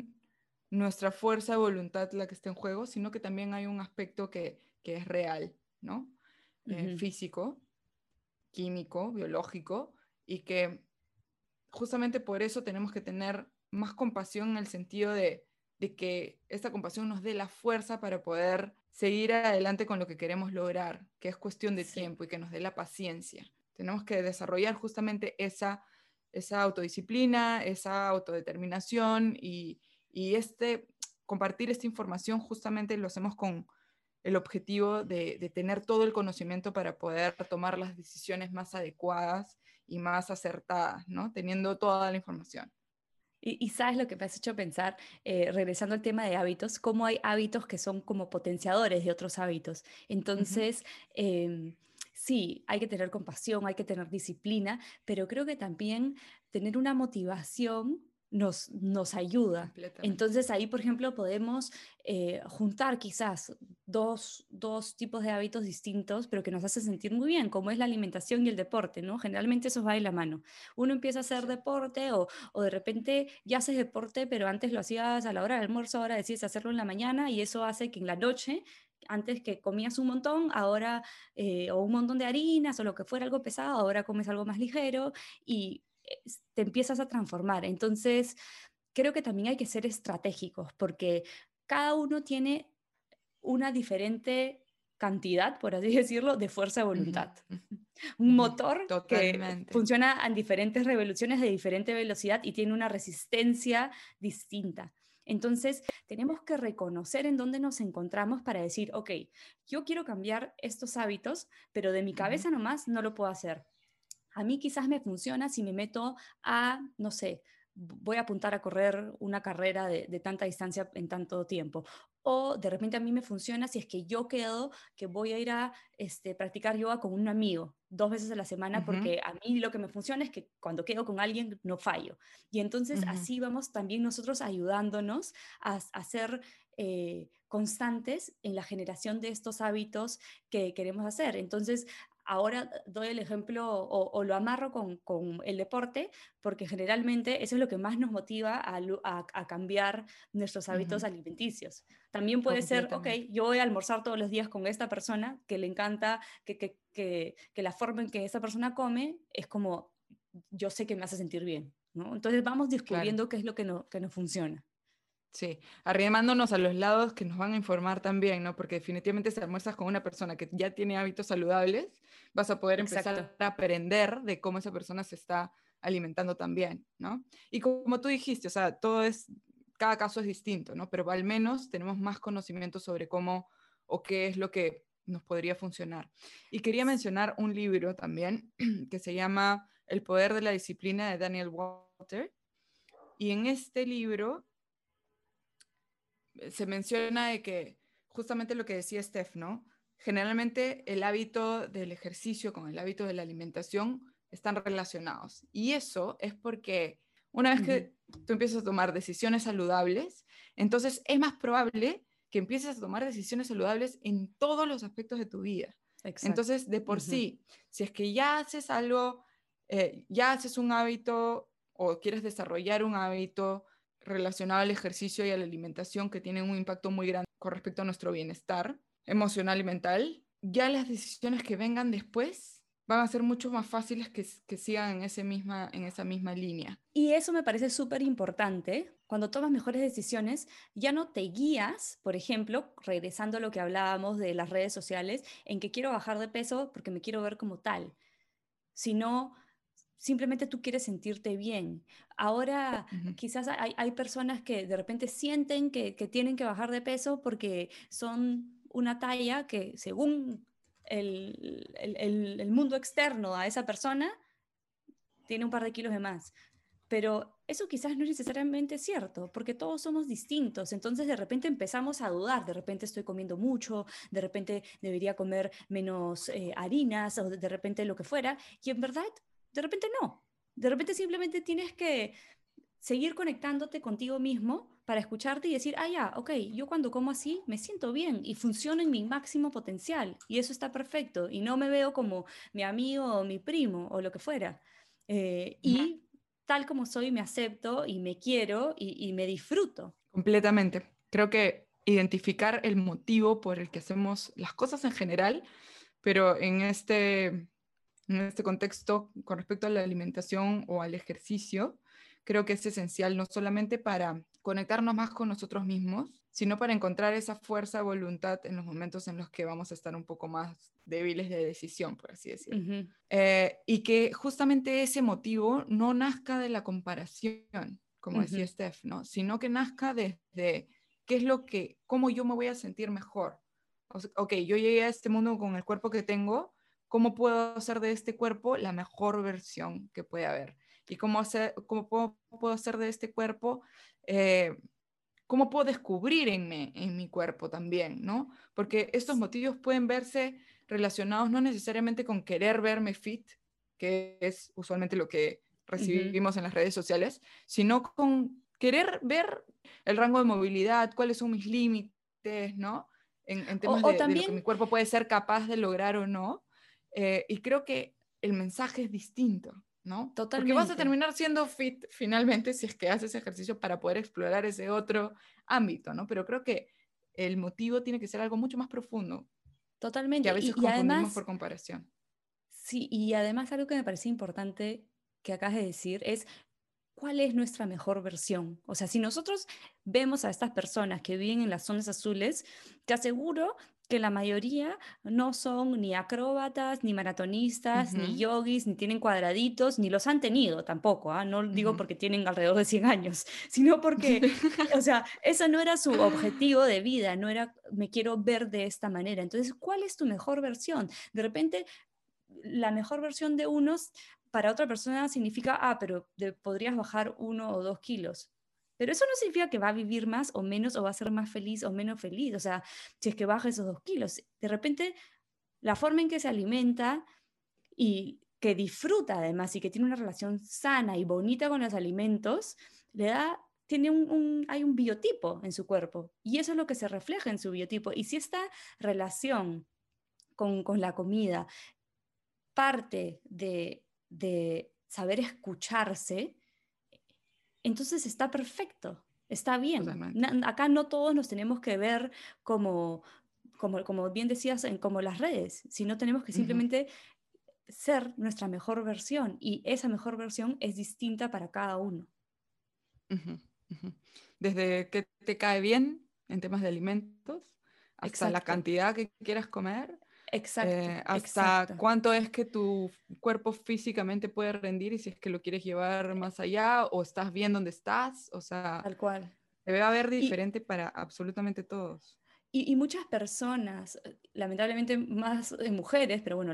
nuestra fuerza de voluntad la que está en juego, sino que también hay un aspecto que, es real, ¿no? Eh, físico, químico, biológico, y que justamente por eso tenemos que tener más compasión en el sentido de, que esta compasión nos dé la fuerza para poder seguir adelante con lo que queremos lograr, que es cuestión de tiempo y que nos dé la paciencia. Tenemos que desarrollar justamente esa, esa autodisciplina, esa autodeterminación y, este, compartir esta información justamente lo hacemos con el objetivo de, tener todo el conocimiento para poder tomar las decisiones más adecuadas y más acertadas, ¿no? Teniendo toda la información. Y, sabes lo que me has hecho pensar, eh, regresando al tema de hábitos, cómo hay hábitos que son como potenciadores de otros hábitos. Entonces, sí, hay que tener compasión, hay que tener disciplina, pero creo que también tener una motivación nos, nos ayuda. Entonces ahí, por ejemplo, podemos eh, juntar quizás dos, tipos de hábitos distintos, pero que nos hacen sentir muy bien, como es la alimentación y el deporte, ¿no? Generalmente eso va de la mano. Uno empieza a hacer deporte o, o de repente ya haces deporte, pero antes lo hacías a la hora del almuerzo, ahora decides hacerlo en la mañana y eso hace que en la noche antes que comías un montón, ahora, eh, o un montón de harinas o lo que fuera algo pesado, ahora comes algo más ligero y eh, te empiezas a transformar. Entonces, creo que también hay que ser estratégicos porque cada uno tiene una diferente cantidad, por así decirlo, de fuerza de voluntad. Un motor que funciona en diferentes revoluciones de diferente velocidad y tiene una resistencia distinta. Entonces, tenemos que reconocer en dónde nos encontramos para decir, ok, yo quiero cambiar estos hábitos, pero de mi cabeza nomás no lo puedo hacer. A mí quizás me funciona si me meto a, no sé, voy a apuntar a correr una carrera de, tanta distancia en tanto tiempo. O de repente a mí me funciona si es que yo quedo que voy a ir a este, practicar yoga con un amigo dos veces a la semana, porque a mí lo que me funciona es que cuando quedo con alguien no fallo. Y entonces así vamos también nosotros ayudándonos a, a ser eh, constantes en la generación de estos hábitos que queremos hacer. Entonces, ahora doy el ejemplo o, lo amarro con, el deporte, porque generalmente eso es lo que más nos motiva a, cambiar nuestros hábitos alimenticios. También puede ser, ok, yo voy a almorzar todos los días con esta persona que le encanta, que, que, que, que la forma en que esta persona come es como, yo sé que me hace sentir bien. ¿no? Entonces vamos descubriendo qué es lo que, no, que nos funciona. Sí, arrimándonos a los lados que nos van a informar también, ¿no? Porque definitivamente si almuerzas con una persona que ya tiene hábitos saludables, vas a poder empezar a aprender de cómo esa persona se está alimentando también, ¿no? Y como tú dijiste, o sea, todo es, cada caso es distinto, ¿no? Pero al menos tenemos más conocimiento sobre cómo o qué es lo que nos podría funcionar. Y quería mencionar un libro también que se llama El poder de la disciplina de Daniel Walter. Y en este libro se menciona de que justamente lo que decía Steph, ¿no? Generalmente el hábito del ejercicio con el hábito de la alimentación están relacionados. Y eso es porque una vez que tú empiezas a tomar decisiones saludables, entonces es más probable que empieces a tomar decisiones saludables en todos los aspectos de tu vida. Entonces, de por sí, si es que ya haces algo, eh, ya haces un hábito o quieres desarrollar un hábito relacionado al ejercicio y a la alimentación que tienen un impacto muy grande con respecto a nuestro bienestar emocional y mental, ya las decisiones que vengan después van a ser mucho más fáciles que, que sigan en, ese misma, en esa misma línea. Y eso me parece súper importante. Cuando tomas mejores decisiones, ya no te guías, por ejemplo, regresando a lo que hablábamos de las redes sociales, en que quiero bajar de peso porque me quiero ver como tal, sino simplemente tú quieres sentirte bien. Ahora quizás hay, personas que de repente sienten que, tienen que bajar de peso porque son una talla que según el, mundo externo a esa persona tiene un par de kilos de más. Pero eso quizás no es necesariamente cierto, porque todos somos distintos. Entonces de repente empezamos a dudar, de repente estoy comiendo mucho, de repente debería comer menos eh, harinas o de repente lo que fuera. Y en verdad de repente no. De repente simplemente tienes que seguir conectándote contigo mismo para escucharte y decir, ah, ya, ok, yo cuando como así me siento bien y funciono en mi máximo potencial y eso está perfecto y no me veo como mi amigo o mi primo o lo que fuera. Eh, y tal como soy me acepto y me quiero y, y me disfruto. Completamente. Creo que identificar el motivo por el que hacemos las cosas en general, pero en este en este contexto con respecto a la alimentación o al ejercicio, creo que es esencial no solamente para conectarnos más con nosotros mismos, sino para encontrar esa fuerza de voluntad en los momentos en los que vamos a estar un poco más débiles de decisión, por así decirlo. Eh, y que justamente ese motivo no nazca de la comparación, como decía Steph, ¿no? sino que nazca desde qué es lo que, cómo yo me voy a sentir mejor. ok, yo llegué a este mundo con el cuerpo que tengo, cómo puedo hacer de este cuerpo la mejor versión que puede haber y cómo, hacer, cómo puedo, puedo hacer de este cuerpo, eh, cómo puedo descubrir en, me, en mi cuerpo también, ¿no? Porque estos motivos pueden verse relacionados no necesariamente con querer verme fit, que es usualmente lo que recibimos en las redes sociales, sino con querer ver el rango de movilidad, cuáles son mis límites, ¿no? En, temas de, lo que mi cuerpo puede ser capaz de lograr o no. Eh, y creo que el mensaje es distinto, ¿no? Totalmente. Porque vas a terminar siendo fit finalmente si es que haces ejercicio para poder explorar ese otro ámbito, ¿no? Pero creo que el motivo tiene que ser algo mucho más profundo. Totalmente. Y a veces y, confundimos además, por comparación. Sí, y además algo que me parece importante que acabas de decir es cuál es nuestra mejor versión. O sea, si nosotros vemos a estas personas que viven en las zonas azules, te aseguro que la mayoría no son ni acróbatas, ni maratonistas, ni yogis, ni tienen cuadraditos, ni los han tenido tampoco. ¿ah? No digo porque tienen alrededor de 100 años, sino porque, o sea, eso no era su objetivo de vida, no era me quiero ver de esta manera. Entonces, ¿cuál es tu mejor versión? De repente, la mejor versión de unos para otra persona significa, ah, pero podrías bajar uno o dos kilos. Pero eso no significa que va a vivir más o menos o va a ser más feliz o menos feliz. O sea, si es que baja esos dos kilos. De repente, la forma en que se alimenta y que disfruta además y que tiene una relación sana y bonita con los alimentos, le da, tiene un, hay un biotipo en su cuerpo y eso es lo que se refleja en su biotipo. Y si esta relación con, con la comida parte de, de saber escucharse, entonces está perfecto, está bien. acá no todos nos tenemos que ver como, como, como bien decías, en, como las redes, sino tenemos que simplemente ser nuestra mejor versión y esa mejor versión es distinta para cada uno. Desde que te cae bien en temas de alimentos, hasta la cantidad que quieras comer, Exacto, eh, hasta cuánto es que tu cuerpo físicamente puede rendir y si es que lo quieres llevar más allá o estás bien donde estás, o sea, tal cual. Debe haber diferente para absolutamente todos. Y, muchas personas, eh, lamentablemente más mujeres, pero bueno,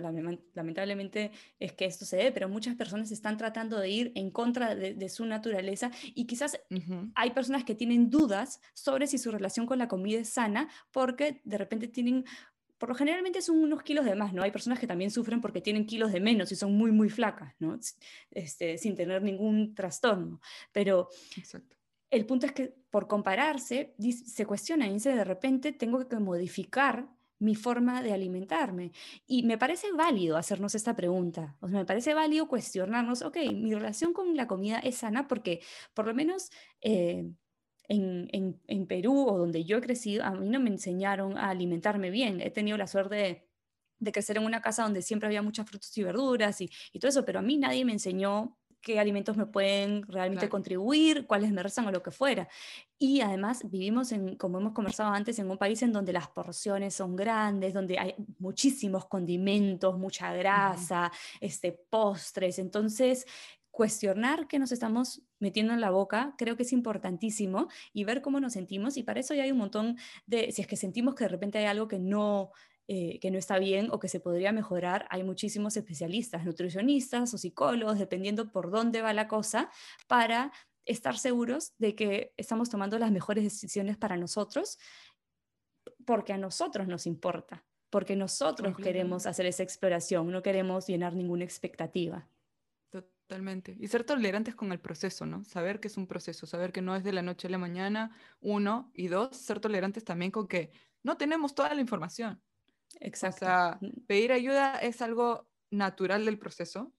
lamentablemente es que esto se ve, pero muchas personas están tratando de ir en contra de, su naturaleza y quizás hay personas que tienen dudas sobre si su relación con la comida es sana porque de repente tienen por lo generalmente son unos kilos de más, ¿no? Hay personas que también sufren porque tienen kilos de menos y son muy, muy flacas, ¿no? Este, sin tener ningún trastorno. Pero Exacto el punto es que por compararse, se cuestiona y dice, de repente tengo que modificar mi forma de alimentarme. Y me parece válido hacernos esta pregunta. O sea, me parece válido cuestionarnos, ok, mi relación con la comida es sana porque por lo menos eh, en, en, Perú o donde yo he crecido, a mí no me enseñaron a alimentarme bien. He tenido la suerte de, crecer en una casa donde siempre había muchas frutas y verduras y, y todo eso, pero a mí nadie me enseñó qué alimentos me pueden realmente contribuir, cuáles me rezan o lo que fuera. Y además vivimos, en, como hemos conversado antes, en un país en donde las porciones son grandes, donde hay muchísimos condimentos, mucha grasa, este, postres. Entonces, cuestionar qué nos estamos metiendo en la boca, creo que es importantísimo y ver cómo nos sentimos. Y para eso ya hay un montón de, si es que sentimos que de repente hay algo que no eh, que no está bien o que se podría mejorar, hay muchísimos especialistas, nutricionistas o psicólogos, dependiendo por dónde va la cosa, para estar seguros de que estamos tomando las mejores decisiones para nosotros, porque a nosotros nos importa, porque nosotros queremos hacer esa exploración, no queremos llenar ninguna expectativa. Totalmente. Y ser tolerantes con el proceso, ¿no? Saber que es un proceso, saber que no es de la noche a la mañana, uno, y dos, ser tolerantes también con que no tenemos toda la información. Exacto. O sea, pedir ayuda es algo natural del proceso.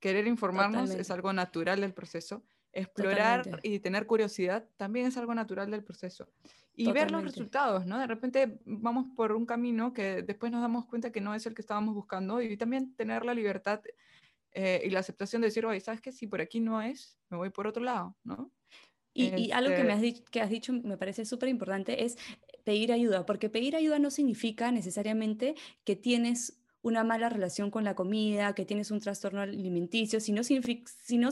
Querer informarnos es algo natural del proceso. Explorar y tener curiosidad también es algo natural del proceso. Y ver los resultados, ¿no? De repente vamos por un camino que después nos damos cuenta que no es el que estábamos buscando y también tener la libertad eh, y la aceptación de decir, oye, ¿sabes qué? Si por aquí no es, me voy por otro lado, ¿no? Y, algo que, me has este que has dicho me parece súper importante es pedir ayuda, porque pedir ayuda no significa necesariamente que tienes una mala relación con la comida, que tienes un trastorno alimenticio, sino, sino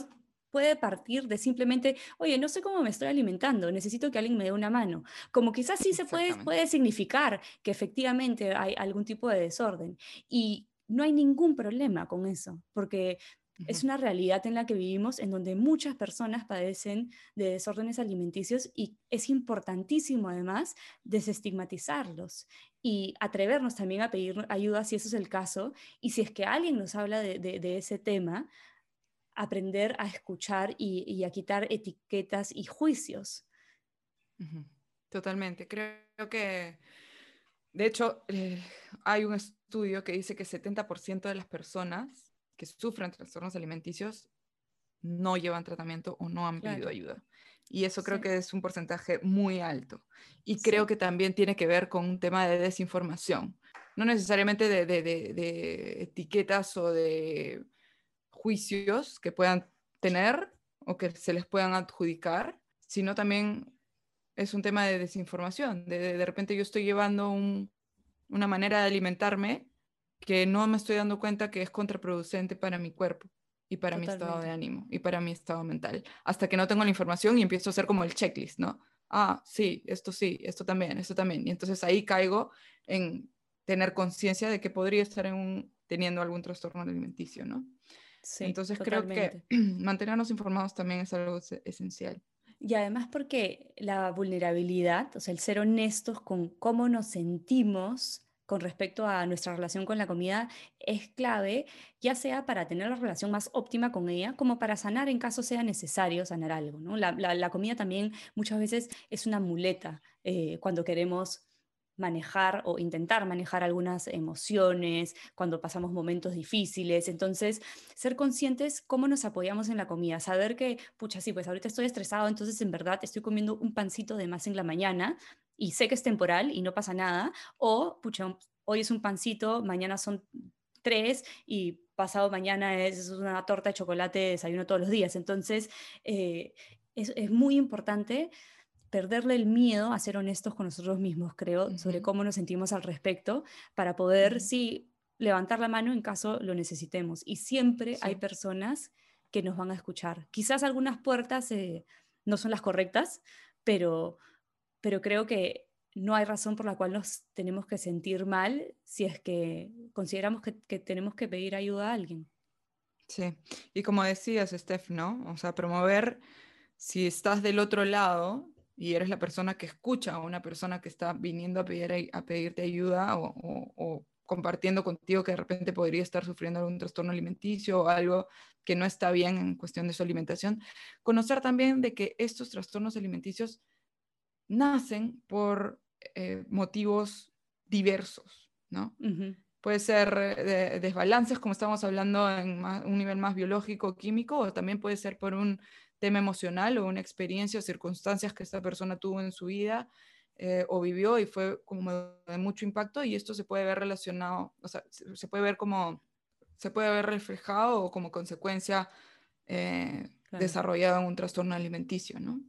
puede partir de simplemente, oye, no sé cómo me estoy alimentando, necesito que alguien me dé una mano. Como quizás sí se puede, puede significar que efectivamente hay algún tipo de desorden. Y no hay ningún problema con eso, porque es una realidad en la que vivimos en donde muchas personas padecen de desórdenes alimenticios y es importantísimo además desestigmatizarlos y atrevernos también a pedir ayuda si eso es el caso y si es que alguien nos habla de, ese tema, aprender a escuchar y, a quitar etiquetas y juicios. Totalmente. Creo que, de hecho, eh, hay un estudio que dice que 70% de las personas que sufren trastornos alimenticios no llevan tratamiento o no han pedido ayuda. Y eso creo que es un porcentaje muy alto. Y creo que también tiene que ver con un tema de desinformación. No necesariamente de, de, de, etiquetas o de juicios que puedan tener o que se les puedan adjudicar, sino también es un tema de desinformación. De, de repente yo estoy llevando un, una manera de alimentarme que no me estoy dando cuenta que es contraproducente para mi cuerpo y para mi estado de ánimo y para mi estado mental, hasta que no tengo la información y empiezo a hacer como el checklist, ¿no? Ah, sí, esto sí, esto también, esto también. Y entonces ahí caigo en tener conciencia de que podría estar en teniendo algún trastorno alimenticio, ¿no? Sí, entonces creo que mantenernos informados también es algo esencial. Y además porque la vulnerabilidad, o sea, el ser honestos con cómo nos sentimos, con respecto a nuestra relación con la comida es clave, ya sea para tener la relación más óptima con ella, como para sanar en caso sea necesario sanar algo. La, comida también muchas veces es una muleta eh, cuando queremos manejar o intentar manejar algunas emociones cuando pasamos momentos difíciles. Entonces, ser conscientes cómo nos apoyamos en la comida, saber que, pucha, sí, pues ahorita estoy estresado, entonces en verdad estoy comiendo un pancito de más en la mañana y sé que es temporal y no pasa nada, o, pucha, hoy es un pancito, mañana son tres y pasado mañana es una torta de chocolate de desayuno todos los días. Entonces, eh, es, es muy importante perderle el miedo a ser honestos con nosotros mismos, creo, sobre cómo nos sentimos al respecto, para poder, sí, levantar la mano en caso lo necesitemos. Y siempre hay personas que nos van a escuchar. Quizás algunas puertas eh, no son las correctas, pero, pero creo que no hay razón por la cual nos tenemos que sentir mal si es que consideramos que, que tenemos que pedir ayuda a alguien. Sí, y como decías, Steph, ¿no? O sea, promover, si estás del otro lado, y eres la persona que escucha a una persona que está viniendo a, pedir, a pedirte ayuda o, compartiendo contigo que de repente podría estar sufriendo algún trastorno alimenticio o algo que no está bien en cuestión de su alimentación, conocer también de que estos trastornos alimenticios nacen por eh, motivos diversos, ¿no? Puede ser eh, desbalances, como estamos hablando en un nivel más biológico, químico, o también puede ser por un tema emocional o una experiencia o circunstancias que esta persona tuvo en su vida eh, o vivió y fue como de mucho impacto y esto se puede ver relacionado, o sea, se puede ver como, se puede ver reflejado o como consecuencia eh, desarrollado en un trastorno alimenticio, ¿no?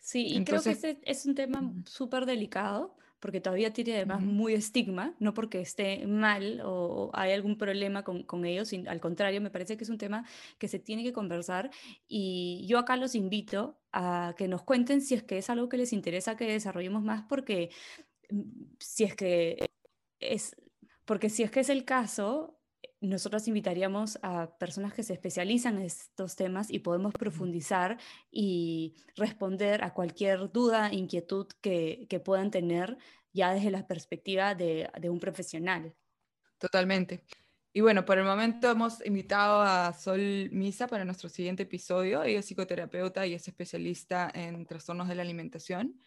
Sí, y creo que ese es un tema súper delicado porque todavía tiene además muy estigma, no porque esté mal o, hay algún problema con, con ellos, al contrario, me parece que es un tema que se tiene que conversar y yo acá los invito a que nos cuenten si es que es algo que les interesa que desarrollemos más, porque mm, si es que es, porque si es que es el caso, nosotros invitaríamos a personas que se especializan en estos temas y podemos profundizar y responder a cualquier duda, inquietud que, que puedan tener ya desde la perspectiva de, de, un profesional. Totalmente. Y bueno, por el momento hemos invitado a Sol Misa para nuestro siguiente episodio. Ella es psicoterapeuta y es especialista en trastornos de la alimentación.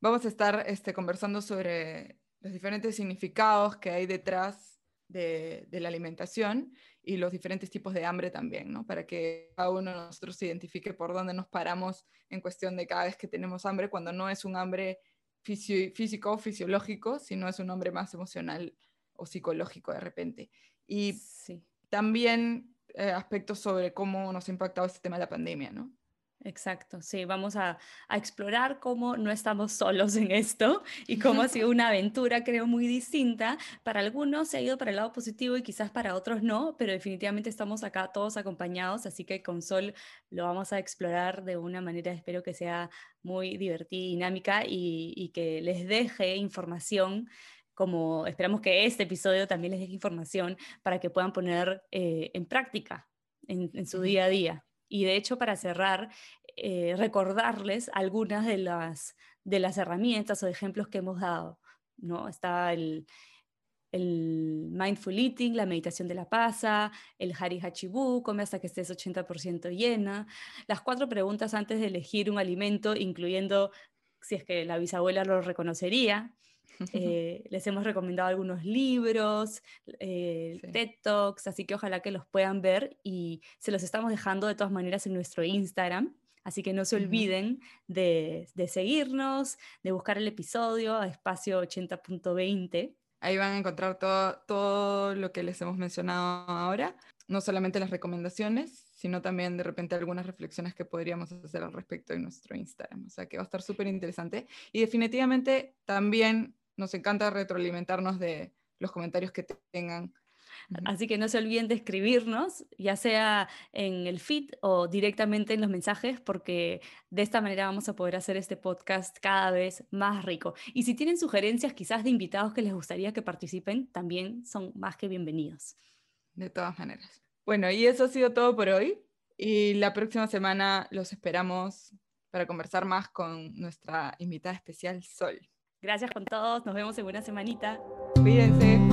Vamos a estar este, conversando sobre los diferentes significados que hay detrás de, la alimentación y los diferentes tipos de hambre también, ¿no? Para que cada uno de nosotros se identifique por dónde nos paramos en cuestión de cada vez que tenemos hambre, cuando no es un hambre físico o fisiológico, sino es un hambre más emocional o psicológico de repente. Y sí. también eh, aspectos sobre cómo nos ha impactado este tema de la pandemia, ¿no? Exacto, sí, vamos a, explorar cómo no estamos solos en esto y cómo ha sido una aventura, creo, muy distinta. Para algunos se ha ido para el lado positivo y quizás para otros no, pero definitivamente estamos acá todos acompañados, así que con Sol lo vamos a explorar de una manera, espero que sea muy divertida y dinámica y, que les deje información como esperamos que este episodio también les deje información para que puedan poner eh, en práctica en su día a día. Y de hecho, para cerrar, eh, recordarles algunas de las, de las herramientas o ejemplos que hemos dado. ¿no? Está el, el mindful eating, la meditación de la pasa, el hari hachibu, come hasta que estés 80% llena, las cuatro preguntas antes de elegir un alimento, incluyendo si es que la bisabuela lo reconocería, eh, les hemos recomendado algunos libros, eh, TED Talks, así que ojalá que los puedan ver y se los estamos dejando de todas maneras en nuestro Instagram. Así que no se olviden de, seguirnos, de buscar el episodio a espacio 80.20. Ahí van a encontrar todo, todo lo que les hemos mencionado ahora, no solamente las recomendaciones, sino también de repente algunas reflexiones que podríamos hacer al respecto en nuestro Instagram. O sea que va a estar súper interesante. Y definitivamente también nos encanta retroalimentarnos de los comentarios que tengan. Así que no se olviden de escribirnos, ya sea en el feed o directamente en los mensajes, porque de esta manera vamos a poder hacer este podcast cada vez más rico. Y si tienen sugerencias quizás de invitados que les gustaría que participen, también son más que bienvenidos. De todas maneras. Bueno, y eso ha sido todo por hoy. Y la próxima semana los esperamos para conversar más con nuestra invitada especial, Sol. Gracias con todos, nos vemos en una semanita. Cuídense.